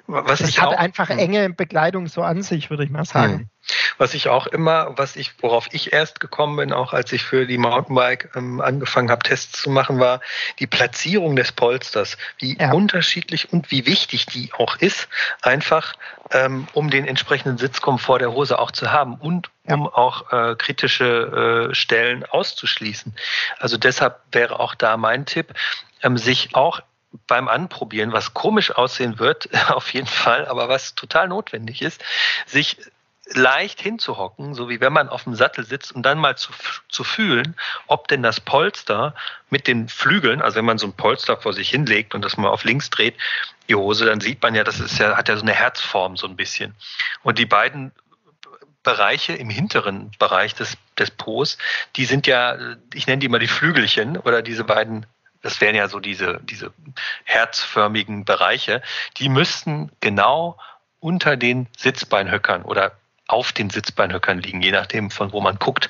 Was das hat auch, einfach hm. enge Bekleidung so an sich, würde ich mal sagen. Hm. Was ich auch immer, was ich, worauf ich erst gekommen bin, auch als ich für die Mountainbike ähm, angefangen habe, Tests zu machen, war die Platzierung des Polsters, wie ja. unterschiedlich und wie wichtig die auch ist, einfach ähm, um den entsprechenden Sitzkomfort der Hose auch zu haben und ja. um auch äh, kritische äh, Stellen auszuschließen. Also deshalb wäre auch da mein Tipp, ähm, sich auch beim Anprobieren, was komisch aussehen wird, auf jeden Fall, aber was total notwendig ist, sich leicht hinzuhocken, so wie wenn man auf dem Sattel sitzt und dann mal zu, zu fühlen, ob denn das Polster mit den Flügeln, also wenn man so ein Polster vor sich hinlegt und das mal auf links dreht, die Hose, dann sieht man ja, das ist ja, hat ja so eine Herzform so ein bisschen. Und die beiden Bereiche im hinteren Bereich des, des Po's, die sind ja, ich nenne die mal die Flügelchen oder diese beiden das wären ja so diese, diese herzförmigen Bereiche, die müssten genau unter den Sitzbeinhöckern oder auf den Sitzbeinhöckern liegen, je nachdem, von wo man guckt.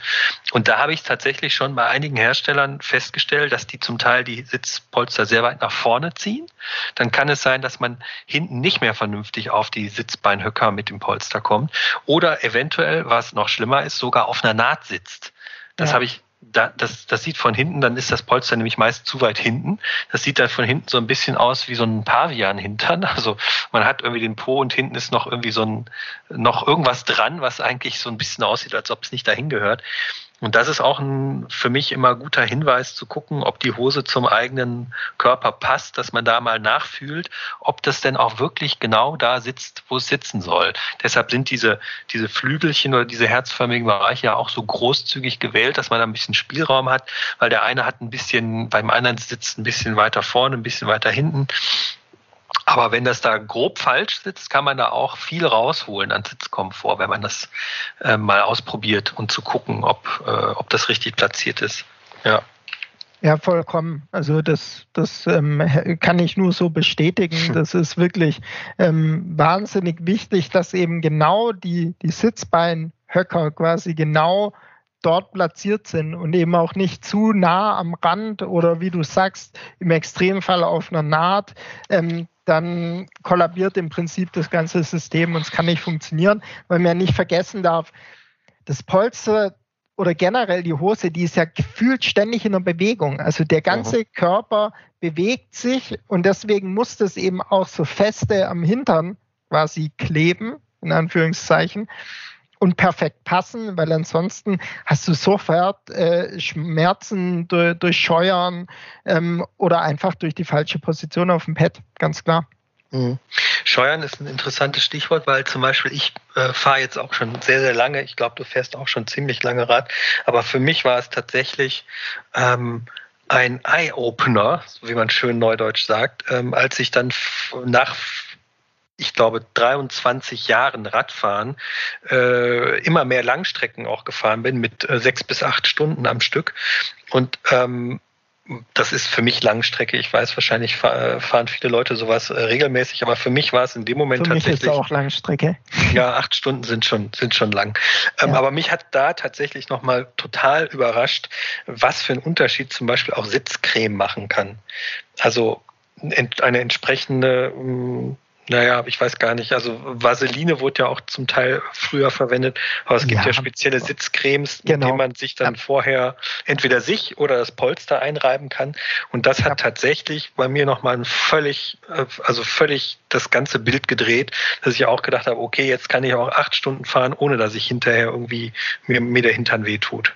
Und da habe ich tatsächlich schon bei einigen Herstellern festgestellt, dass die zum Teil die Sitzpolster sehr weit nach vorne ziehen. Dann kann es sein, dass man hinten nicht mehr vernünftig auf die Sitzbeinhöcker mit dem Polster kommt. Oder eventuell, was noch schlimmer ist, sogar auf einer Naht sitzt. Das ja. habe ich da, das, das sieht von hinten, dann ist das Polster nämlich meist zu weit hinten. Das sieht dann von hinten so ein bisschen aus wie so ein Pavian-Hintern. Also man hat irgendwie den Po und hinten ist noch irgendwie so ein, noch irgendwas dran, was eigentlich so ein bisschen aussieht, als ob es nicht dahin gehört. Und das ist auch ein, für mich immer guter Hinweis zu gucken, ob die Hose zum eigenen Körper passt, dass man da mal nachfühlt, ob das denn auch wirklich genau da sitzt, wo es sitzen soll. Deshalb sind diese, diese Flügelchen oder diese herzförmigen Bereiche ja auch so großzügig gewählt, dass man da ein bisschen Spielraum hat, weil der eine hat ein bisschen, beim anderen sitzt ein bisschen weiter vorne, ein bisschen weiter hinten. Aber wenn das da grob falsch sitzt, kann man da auch viel rausholen an Sitzkomfort, wenn man das äh, mal ausprobiert und zu gucken, ob, äh, ob das richtig platziert ist. Ja. Ja, vollkommen. Also das, das ähm, kann ich nur so bestätigen. Hm. Das ist wirklich ähm, wahnsinnig wichtig, dass eben genau die, die Sitzbeinhöcker quasi genau dort platziert sind und eben auch nicht zu nah am Rand oder wie du sagst, im Extremfall auf einer Naht, ähm, dann kollabiert im Prinzip das ganze System und es kann nicht funktionieren, weil man ja nicht vergessen darf, das Polster oder generell die Hose, die ist ja gefühlt ständig in der Bewegung. Also der ganze mhm. Körper bewegt sich und deswegen muss das eben auch so feste am Hintern quasi kleben, in Anführungszeichen und perfekt passen, weil ansonsten hast du sofort äh, Schmerzen durch, durch Scheuern ähm, oder einfach durch die falsche Position auf dem Pad, ganz klar. Mhm. Scheuern ist ein interessantes Stichwort, weil zum Beispiel ich äh, fahre jetzt auch schon sehr, sehr lange. Ich glaube, du fährst auch schon ziemlich lange Rad. Aber für mich war es tatsächlich ähm, ein Eye-Opener, wie man schön neudeutsch sagt, ähm, als ich dann nach ich glaube, 23 Jahren Radfahren äh, immer mehr Langstrecken auch gefahren bin mit äh, sechs bis acht Stunden am Stück. Und ähm, das ist für mich Langstrecke. Ich weiß, wahrscheinlich fahren viele Leute sowas äh, regelmäßig, aber für mich war es in dem Moment für tatsächlich. Mich ist auch Langstrecke. Ja, acht Stunden sind schon, sind schon lang. Ähm, ja. Aber mich hat da tatsächlich nochmal total überrascht, was für einen Unterschied zum Beispiel auch Sitzcreme machen kann. Also eine entsprechende mm, naja, ich weiß gar nicht. Also Vaseline wurde ja auch zum Teil früher verwendet, aber es gibt ja, ja spezielle Sitzcremes, genau. mit denen man sich dann ja. vorher entweder sich oder das Polster einreiben kann. Und das hat ja. tatsächlich bei mir nochmal ein völlig, äh, also völlig das ganze Bild gedreht, dass ich auch gedacht habe, okay, jetzt kann ich auch acht Stunden fahren, ohne dass ich hinterher irgendwie mir, mir der Hintern wehtut.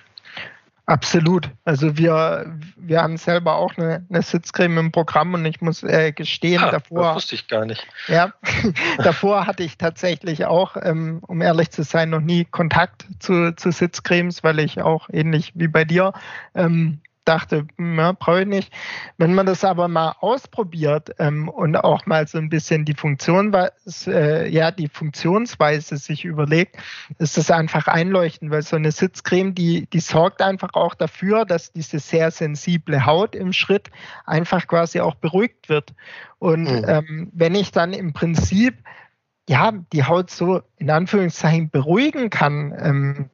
Absolut. Also wir, wir haben selber auch eine, eine Sitzcreme im Programm und ich muss äh, gestehen, ha, davor. Das wusste ich gar nicht. Ja, davor hatte ich tatsächlich auch, ähm, um ehrlich zu sein, noch nie Kontakt zu, zu Sitzcremes, weil ich auch ähnlich wie bei dir ähm, dachte, ja, brauche ich nicht. Wenn man das aber mal ausprobiert ähm, und auch mal so ein bisschen die Funktion, äh, ja, die Funktionsweise sich überlegt, ist das einfach einleuchtend, weil so eine Sitzcreme, die, die sorgt einfach auch dafür, dass diese sehr sensible Haut im Schritt einfach quasi auch beruhigt wird. Und mhm. ähm, wenn ich dann im Prinzip ja, die Haut so in Anführungszeichen beruhigen kann, ähm,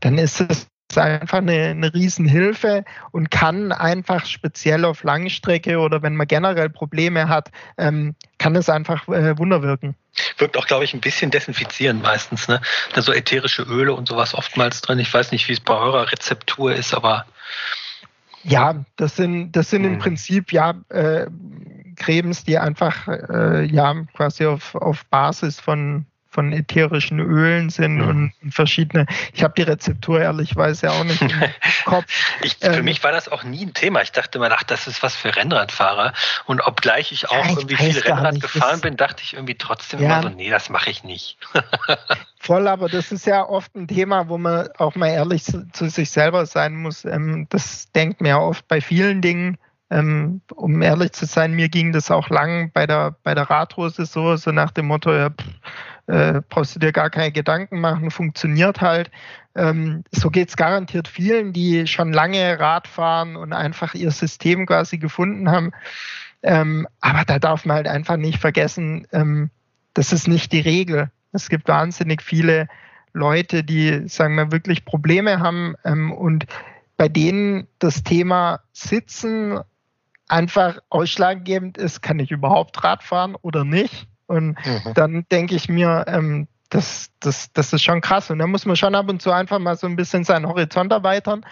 dann ist es ist einfach eine, eine Riesenhilfe und kann einfach speziell auf Langstrecke oder wenn man generell Probleme hat, ähm, kann es einfach äh, Wunder wirken. Wirkt auch, glaube ich, ein bisschen desinfizierend meistens. Ne? Da so ätherische Öle und sowas oftmals drin. Ich weiß nicht, wie es bei eurer Rezeptur ist, aber. Ja, das sind, das sind im hm. Prinzip ja äh, Cremes, die einfach äh, ja quasi auf, auf Basis von von ätherischen Ölen sind mhm. und verschiedene. Ich habe die Rezeptur ehrlichweise auch nicht im Kopf. Ich, für ähm, mich war das auch nie ein Thema. Ich dachte immer, ach, das ist was für Rennradfahrer. Und obgleich ich auch ja, ich irgendwie viel Rennrad gefahren bin, dachte ich irgendwie trotzdem ja. immer so, nee, das mache ich nicht. Voll, aber das ist ja oft ein Thema, wo man auch mal ehrlich zu, zu sich selber sein muss. Ähm, das denkt man ja oft bei vielen Dingen. Ähm, um ehrlich zu sein, mir ging das auch lang bei der, bei der Radhose so, so nach dem Motto, ja, pff, äh, brauchst du dir gar keine Gedanken machen, funktioniert halt. Ähm, so geht es garantiert vielen, die schon lange Rad fahren und einfach ihr System quasi gefunden haben. Ähm, aber da darf man halt einfach nicht vergessen, ähm, das ist nicht die Regel. Es gibt wahnsinnig viele Leute, die, sagen wir, wirklich Probleme haben ähm, und bei denen das Thema Sitzen einfach ausschlaggebend ist, kann ich überhaupt Rad fahren oder nicht? Und mhm. dann denke ich mir, ähm, das, das, das ist schon krass. Und da muss man schon ab und zu einfach mal so ein bisschen seinen Horizont erweitern.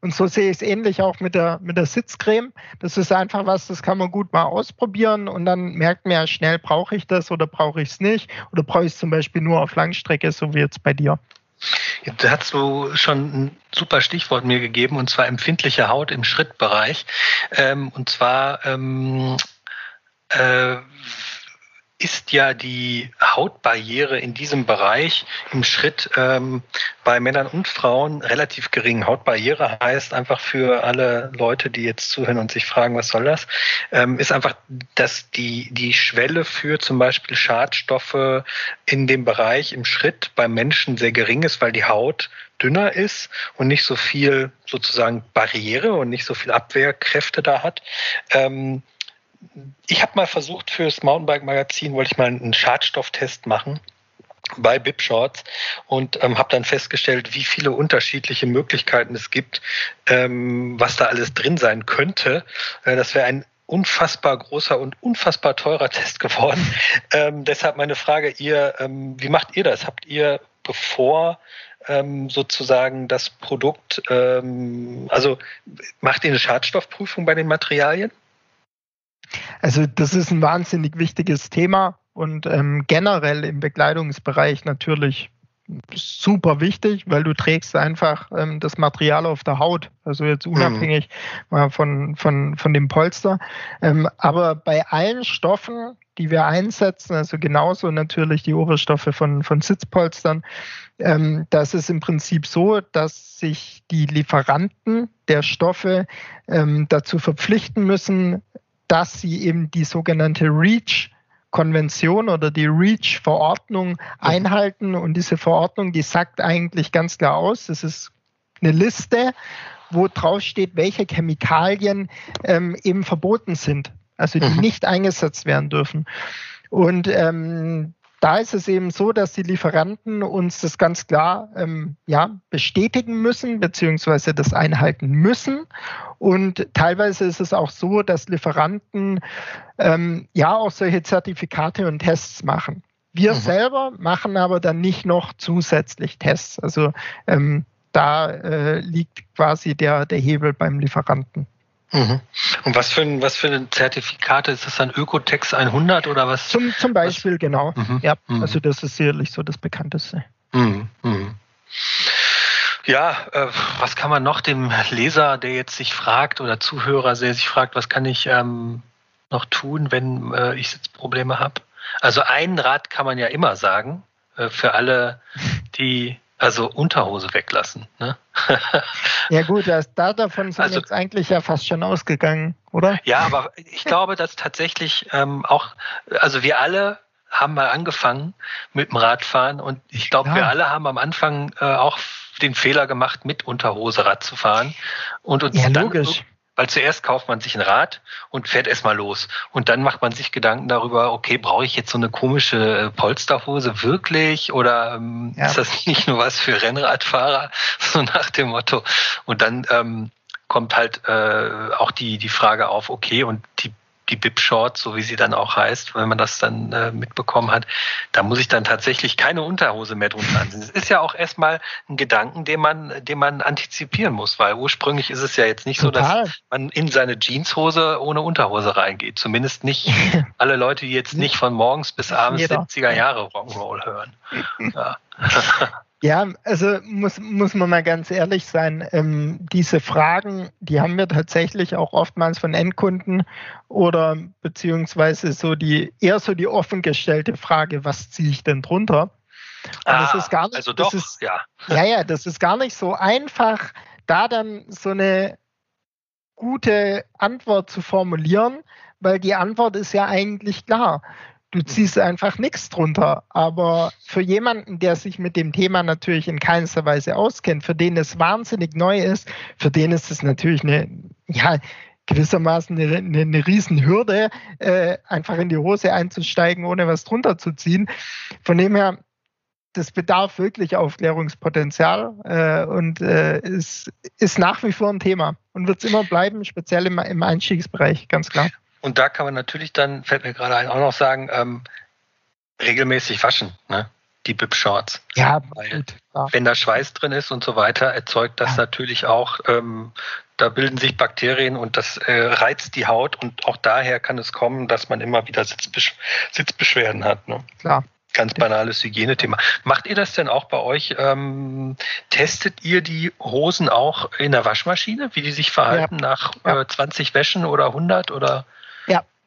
Und so sehe ich es ähnlich auch mit der, mit der Sitzcreme. Das ist einfach was, das kann man gut mal ausprobieren und dann merkt man ja schnell, brauche ich das oder brauche ich es nicht? Oder brauche ich es zum Beispiel nur auf Langstrecke, so wie jetzt bei dir? Da hast du schon ein super Stichwort mir gegeben, und zwar empfindliche Haut im Schrittbereich. Ähm, und zwar ähm, äh, ist ja die Hautbarriere in diesem Bereich im Schritt ähm, bei Männern und Frauen relativ gering. Hautbarriere heißt einfach für alle Leute, die jetzt zuhören und sich fragen, was soll das, ähm, ist einfach, dass die, die Schwelle für zum Beispiel Schadstoffe in dem Bereich im Schritt beim Menschen sehr gering ist, weil die Haut dünner ist und nicht so viel sozusagen Barriere und nicht so viel Abwehrkräfte da hat. Ähm, ich habe mal versucht, fürs Mountainbike-Magazin wollte ich mal einen Schadstofftest machen bei Bip Shorts und ähm, habe dann festgestellt, wie viele unterschiedliche Möglichkeiten es gibt, ähm, was da alles drin sein könnte. Äh, das wäre ein unfassbar großer und unfassbar teurer Test geworden. Ähm, deshalb meine Frage, ihr, ähm, wie macht ihr das? Habt ihr bevor ähm, sozusagen das Produkt, ähm, also macht ihr eine Schadstoffprüfung bei den Materialien? Also das ist ein wahnsinnig wichtiges Thema und ähm, generell im Bekleidungsbereich natürlich super wichtig, weil du trägst einfach ähm, das Material auf der Haut, also jetzt mhm. unabhängig mhm. von, von, von dem Polster. Ähm, aber bei allen Stoffen, die wir einsetzen, also genauso natürlich die Oberstoffe von, von Sitzpolstern, ähm, das ist im Prinzip so, dass sich die Lieferanten der Stoffe ähm, dazu verpflichten müssen, dass sie eben die sogenannte REACH Konvention oder die REACH-Verordnung einhalten. Und diese Verordnung, die sagt eigentlich ganz klar aus, es ist eine Liste, wo drauf steht, welche Chemikalien ähm, eben verboten sind, also die mhm. nicht eingesetzt werden dürfen. Und ähm, da ist es eben so, dass die Lieferanten uns das ganz klar ähm, ja, bestätigen müssen, beziehungsweise das einhalten müssen. Und teilweise ist es auch so, dass Lieferanten ähm, ja auch solche Zertifikate und Tests machen. Wir mhm. selber machen aber dann nicht noch zusätzlich Tests. Also ähm, da äh, liegt quasi der, der Hebel beim Lieferanten. Mhm. Und was für, ein, was für ein Zertifikat ist das dann? Ökotex 100 oder was? Zum, zum Beispiel, was? genau. Mhm. Ja, mhm. also das ist sicherlich so das bekannteste. Mhm. Mhm. Ja, äh, was kann man noch dem Leser, der jetzt sich fragt oder Zuhörer, der sich fragt, was kann ich ähm, noch tun, wenn äh, ich Sitzprobleme habe? Also einen Rat kann man ja immer sagen, äh, für alle, die also Unterhose weglassen. Ne? ja gut, das, da davon sind also, jetzt eigentlich ja fast schon ausgegangen, oder? Ja, aber ich glaube, dass tatsächlich ähm, auch, also wir alle haben mal angefangen mit dem Radfahren und ich glaube, ja. wir alle haben am Anfang äh, auch den Fehler gemacht, mit Unterhose Rad zu fahren und uns ja, dann logisch. Weil zuerst kauft man sich ein Rad und fährt erstmal los. Und dann macht man sich Gedanken darüber, okay, brauche ich jetzt so eine komische äh, Polsterhose wirklich? Oder ähm, ja. ist das nicht nur was für Rennradfahrer? So nach dem Motto. Und dann ähm, kommt halt äh, auch die, die Frage auf, okay, und die die Bib Short, so wie sie dann auch heißt, wenn man das dann äh, mitbekommen hat, da muss ich dann tatsächlich keine Unterhose mehr drunter anziehen. Das ist ja auch erstmal ein Gedanken, den man, den man antizipieren muss, weil ursprünglich ist es ja jetzt nicht Total. so, dass man in seine Jeanshose ohne Unterhose reingeht. Zumindest nicht alle Leute, die jetzt nicht von morgens bis abends 70er Jahre Rock'n'Roll hören. Ja. Ja, also muss, muss man mal ganz ehrlich sein, ähm, diese Fragen, die haben wir tatsächlich auch oftmals von Endkunden oder beziehungsweise so die eher so die offen gestellte Frage, was ziehe ich denn drunter? Ah, das ist gar nicht, also doch, ist, ja. Ja, ja, das ist gar nicht so einfach, da dann so eine gute Antwort zu formulieren, weil die Antwort ist ja eigentlich klar du ziehst einfach nichts drunter. Aber für jemanden, der sich mit dem Thema natürlich in keinster Weise auskennt, für den es wahnsinnig neu ist, für den ist es natürlich eine, ja, gewissermaßen eine, eine, eine Riesenhürde, äh, einfach in die Hose einzusteigen, ohne was drunter zu ziehen. Von dem her, das bedarf wirklich Aufklärungspotenzial äh, und äh, ist, ist nach wie vor ein Thema und wird es immer bleiben, speziell im, im Einstiegsbereich, ganz klar. Und da kann man natürlich dann, fällt mir gerade ein, auch noch sagen, ähm, regelmäßig waschen, ne? die Bib-Shorts. Ja, Weil, ja. wenn da Schweiß drin ist und so weiter, erzeugt das ja. natürlich auch, ähm, da bilden sich Bakterien und das äh, reizt die Haut und auch daher kann es kommen, dass man immer wieder Sitzbesch Sitzbeschwerden hat. Ne? Klar. Ganz banales Hygienethema. Macht ihr das denn auch bei euch? Ähm, testet ihr die Hosen auch in der Waschmaschine, wie die sich verhalten ja. nach äh, 20 Wäschen oder 100 oder?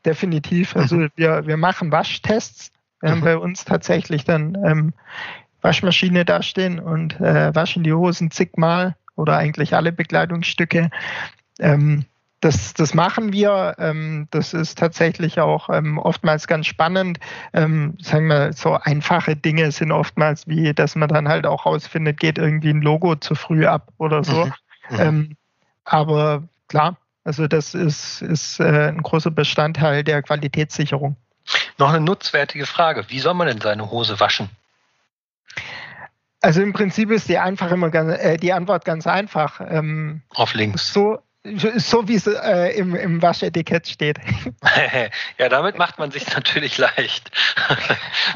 Definitiv. Also mhm. wir, wir machen Waschtests. Wir haben mhm. bei uns tatsächlich dann ähm, Waschmaschine dastehen und äh, waschen die Hosen zigmal oder eigentlich alle Bekleidungsstücke. Ähm, das, das machen wir. Ähm, das ist tatsächlich auch ähm, oftmals ganz spannend. Ähm, sagen wir, so einfache Dinge sind oftmals wie, dass man dann halt auch rausfindet, geht irgendwie ein Logo zu früh ab oder so. Mhm. Mhm. Ähm, aber klar, also das ist, ist äh, ein großer Bestandteil der Qualitätssicherung. Noch eine nutzwertige Frage. Wie soll man denn seine Hose waschen? Also im Prinzip ist die, einfach immer ganz, äh, die Antwort ganz einfach. Ähm, Auf links. So, so wie es äh, im, im Waschetikett steht. ja, damit macht man sich natürlich leicht.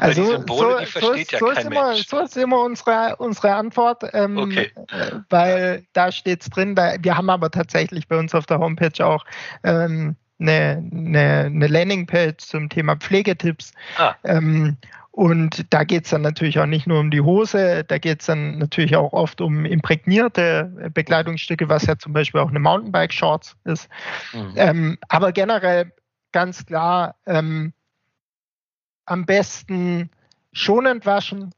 also die Symbole, so, die versteht so, ja so kein immer, Mensch. So ist immer unsere, unsere Antwort, ähm, okay. Äh, weil da steht es drin. Da, wir haben aber tatsächlich bei uns auf der Homepage auch ähm, eine, eine, eine Landingpage zum Thema Pflegetipps. Ah. Ähm, und da geht es dann natürlich auch nicht nur um die Hose, da geht es dann natürlich auch oft um imprägnierte Bekleidungsstücke, was ja zum Beispiel auch eine Mountainbike-Shorts ist. Mhm. Ähm, aber generell ganz klar, ähm, am besten schonend waschen,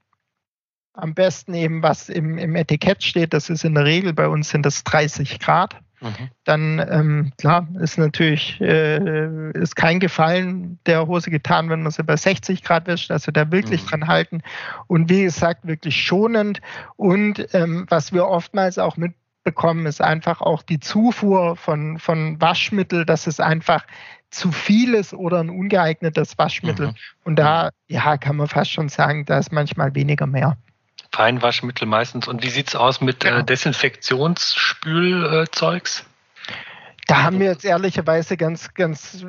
am besten eben, was im, im Etikett steht, das ist in der Regel bei uns sind das 30 Grad. Mhm. Dann, ähm, klar, ist natürlich äh, ist kein Gefallen der Hose getan, wenn man sie bei 60 Grad wäscht. Also da wirklich mhm. dran halten. Und wie gesagt, wirklich schonend. Und ähm, was wir oftmals auch mit bekommen, ist einfach auch die Zufuhr von, von Waschmittel, dass es einfach zu vieles oder ein ungeeignetes Waschmittel. Mhm. Und da, ja, kann man fast schon sagen, da ist manchmal weniger mehr. Feinwaschmittel meistens. Und wie sieht es aus mit ja. äh, Desinfektionsspülzeugs? Da haben wir jetzt ehrlicherweise ganz, ganz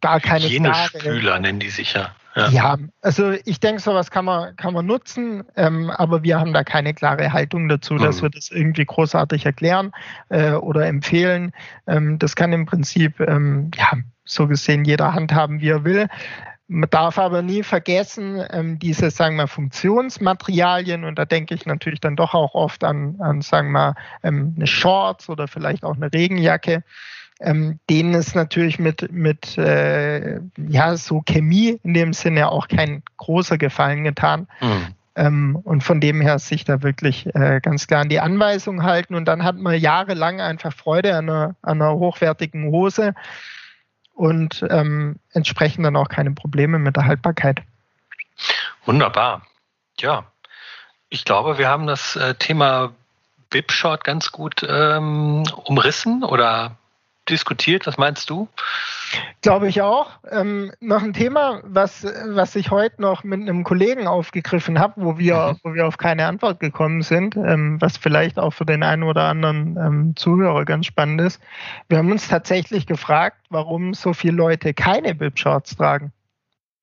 gar keine Hygienespüler nennen die sich ja. Ja. ja, also ich denke, sowas kann man, kann man nutzen, ähm, aber wir haben da keine klare Haltung dazu, dass mhm. wir das irgendwie großartig erklären äh, oder empfehlen. Ähm, das kann im Prinzip, ähm, ja, so gesehen jeder handhaben, wie er will. Man darf aber nie vergessen, ähm, diese, sagen wir, Funktionsmaterialien, und da denke ich natürlich dann doch auch oft an, an sagen wir, ähm, eine Shorts oder vielleicht auch eine Regenjacke ähm, denen ist natürlich mit, mit äh, ja, so Chemie in dem Sinne auch kein großer Gefallen getan. Mhm. Ähm, und von dem her sich da wirklich äh, ganz klar an die Anweisung halten. Und dann hat man jahrelang einfach Freude an einer, an einer hochwertigen Hose und ähm, entsprechend dann auch keine Probleme mit der Haltbarkeit. Wunderbar. Ja, ich glaube, wir haben das äh, Thema Wipshot ganz gut ähm, umrissen oder diskutiert. Was meinst du? Glaube ich auch. Ähm, noch ein Thema, was, was ich heute noch mit einem Kollegen aufgegriffen habe, wo wir, mhm. wo wir auf keine Antwort gekommen sind, ähm, was vielleicht auch für den einen oder anderen ähm, Zuhörer ganz spannend ist. Wir haben uns tatsächlich gefragt, warum so viele Leute keine Bib-Shorts tragen.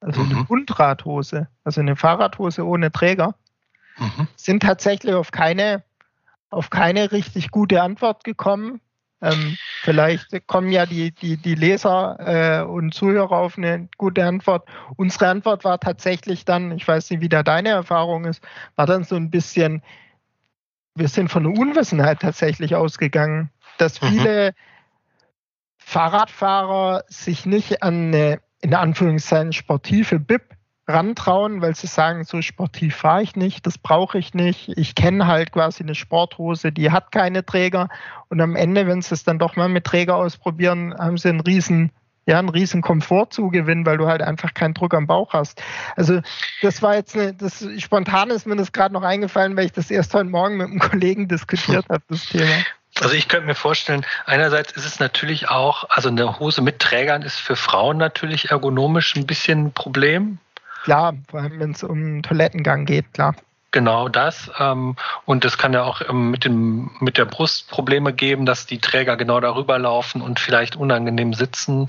Also mhm. eine Bundradhose, also eine Fahrradhose ohne Träger, mhm. sind tatsächlich auf keine, auf keine richtig gute Antwort gekommen. Ähm, vielleicht kommen ja die, die, die Leser äh, und Zuhörer auf eine gute Antwort. Unsere Antwort war tatsächlich dann, ich weiß nicht, wie da deine Erfahrung ist, war dann so ein bisschen, wir sind von der Unwissenheit tatsächlich ausgegangen, dass mhm. viele mhm. Fahrradfahrer sich nicht an eine, in Anführungszeichen, sportive Bib rantrauen, weil sie sagen, so sportiv fahre ich nicht, das brauche ich nicht. Ich kenne halt quasi eine Sporthose, die hat keine Träger. Und am Ende, wenn sie es dann doch mal mit Träger ausprobieren, haben sie einen riesen, ja, einen riesen Komfortzugewinn, weil du halt einfach keinen Druck am Bauch hast. Also das war jetzt eine, das spontan ist mir das gerade noch eingefallen, weil ich das erst heute Morgen mit einem Kollegen diskutiert habe, das Thema. Also ich könnte mir vorstellen, einerseits ist es natürlich auch, also eine Hose mit Trägern ist für Frauen natürlich ergonomisch ein bisschen ein Problem, Klar, vor allem wenn es um Toilettengang geht, klar. Genau das. Ähm, und es kann ja auch ähm, mit, dem, mit der Brust Probleme geben, dass die Träger genau darüber laufen und vielleicht unangenehm sitzen.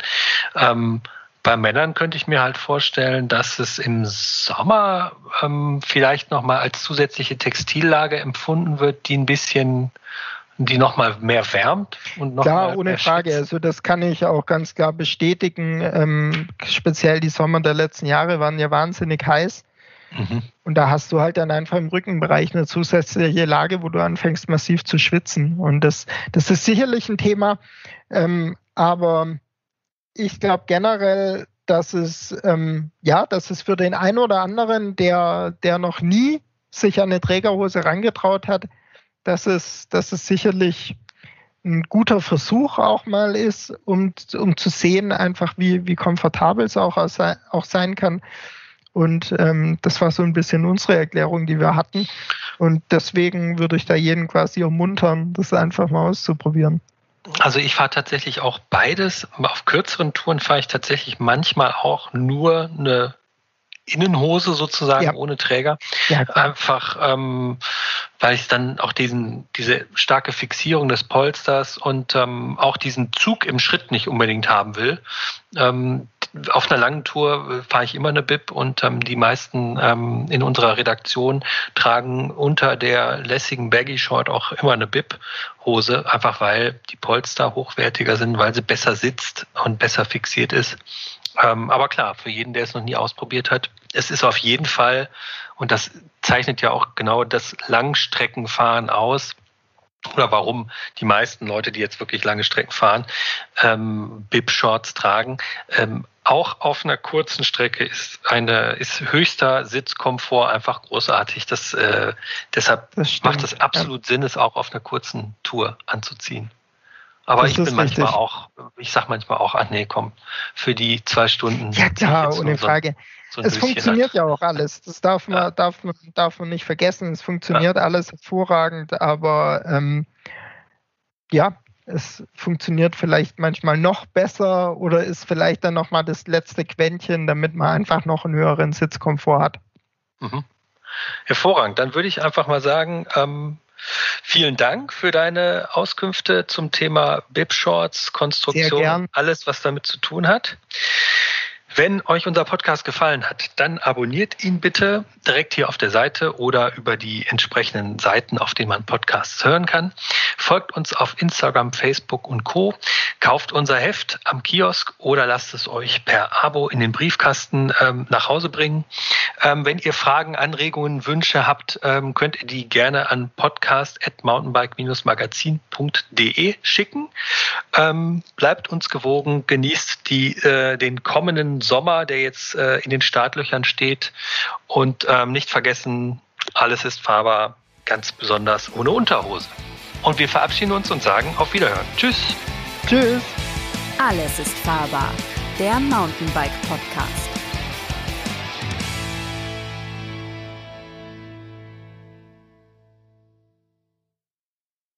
Ähm, bei Männern könnte ich mir halt vorstellen, dass es im Sommer vielleicht nochmal als zusätzliche Textillage empfunden wird, die ein bisschen die nochmal mehr wärmt und noch Ja, ohne Frage. Also das kann ich auch ganz klar bestätigen. Ähm, speziell die Sommer der letzten Jahre waren ja wahnsinnig heiß. Mhm. Und da hast du halt dann einfach im Rückenbereich eine zusätzliche Lage, wo du anfängst massiv zu schwitzen. Und das, das ist sicherlich ein Thema. Ähm, aber ich glaube generell, dass es, ähm, ja, dass es für den einen oder anderen, der, der noch nie sich an eine Trägerhose rangetraut hat, dass es, dass es sicherlich ein guter Versuch auch mal ist, um, um zu sehen, einfach wie, wie komfortabel es auch, auch sein kann. Und ähm, das war so ein bisschen unsere Erklärung, die wir hatten. Und deswegen würde ich da jeden quasi ermuntern, das einfach mal auszuprobieren. Also ich fahre tatsächlich auch beides. Auf kürzeren Touren fahre ich tatsächlich manchmal auch nur eine Innenhose sozusagen ja. ohne Träger. Ja, Einfach, ähm, weil ich dann auch diesen, diese starke Fixierung des Polsters und ähm, auch diesen Zug im Schritt nicht unbedingt haben will. Ähm, auf einer langen Tour fahre ich immer eine Bib und ähm, die meisten ähm, in unserer Redaktion tragen unter der lässigen Baggy Short auch immer eine Bib-Hose, einfach weil die Polster hochwertiger sind, weil sie besser sitzt und besser fixiert ist. Ähm, aber klar, für jeden, der es noch nie ausprobiert hat, es ist auf jeden Fall, und das zeichnet ja auch genau das Langstreckenfahren aus, oder warum die meisten Leute, die jetzt wirklich lange Strecken fahren, ähm, Bib-Shorts tragen. Ähm, auch auf einer kurzen Strecke ist eine ist höchster Sitzkomfort einfach großartig. Das, äh, deshalb das macht es absolut ja. Sinn, es auch auf einer kurzen Tour anzuziehen. Aber das ich bin manchmal richtig. auch, ich sag manchmal auch, ach nee, komm, für die zwei Stunden. Ja klar, ohne Frage. So es funktioniert ja auch alles. Das darf man, ja. darf man, darf man nicht vergessen. Es funktioniert ja. alles hervorragend, aber ähm, ja, es funktioniert vielleicht manchmal noch besser oder ist vielleicht dann nochmal das letzte Quäntchen, damit man einfach noch einen höheren Sitzkomfort hat. Mhm. Hervorragend. Dann würde ich einfach mal sagen, ähm, vielen Dank für deine Auskünfte zum Thema Bib-Shorts, Konstruktion, alles, was damit zu tun hat. Wenn euch unser Podcast gefallen hat, dann abonniert ihn bitte direkt hier auf der Seite oder über die entsprechenden Seiten, auf denen man Podcasts hören kann. Folgt uns auf Instagram, Facebook und Co. Kauft unser Heft am Kiosk oder lasst es euch per Abo in den Briefkasten ähm, nach Hause bringen. Ähm, wenn ihr Fragen, Anregungen, Wünsche habt, ähm, könnt ihr die gerne an podcast.mountainbike-magazin.de schicken. Ähm, bleibt uns gewogen, genießt die, äh, den kommenden Sommer, der jetzt äh, in den Startlöchern steht. Und ähm, nicht vergessen, alles ist fahrbar, ganz besonders ohne Unterhose. Und wir verabschieden uns und sagen auf Wiederhören. Tschüss. Tschüss. Alles ist fahrbar. Der Mountainbike Podcast.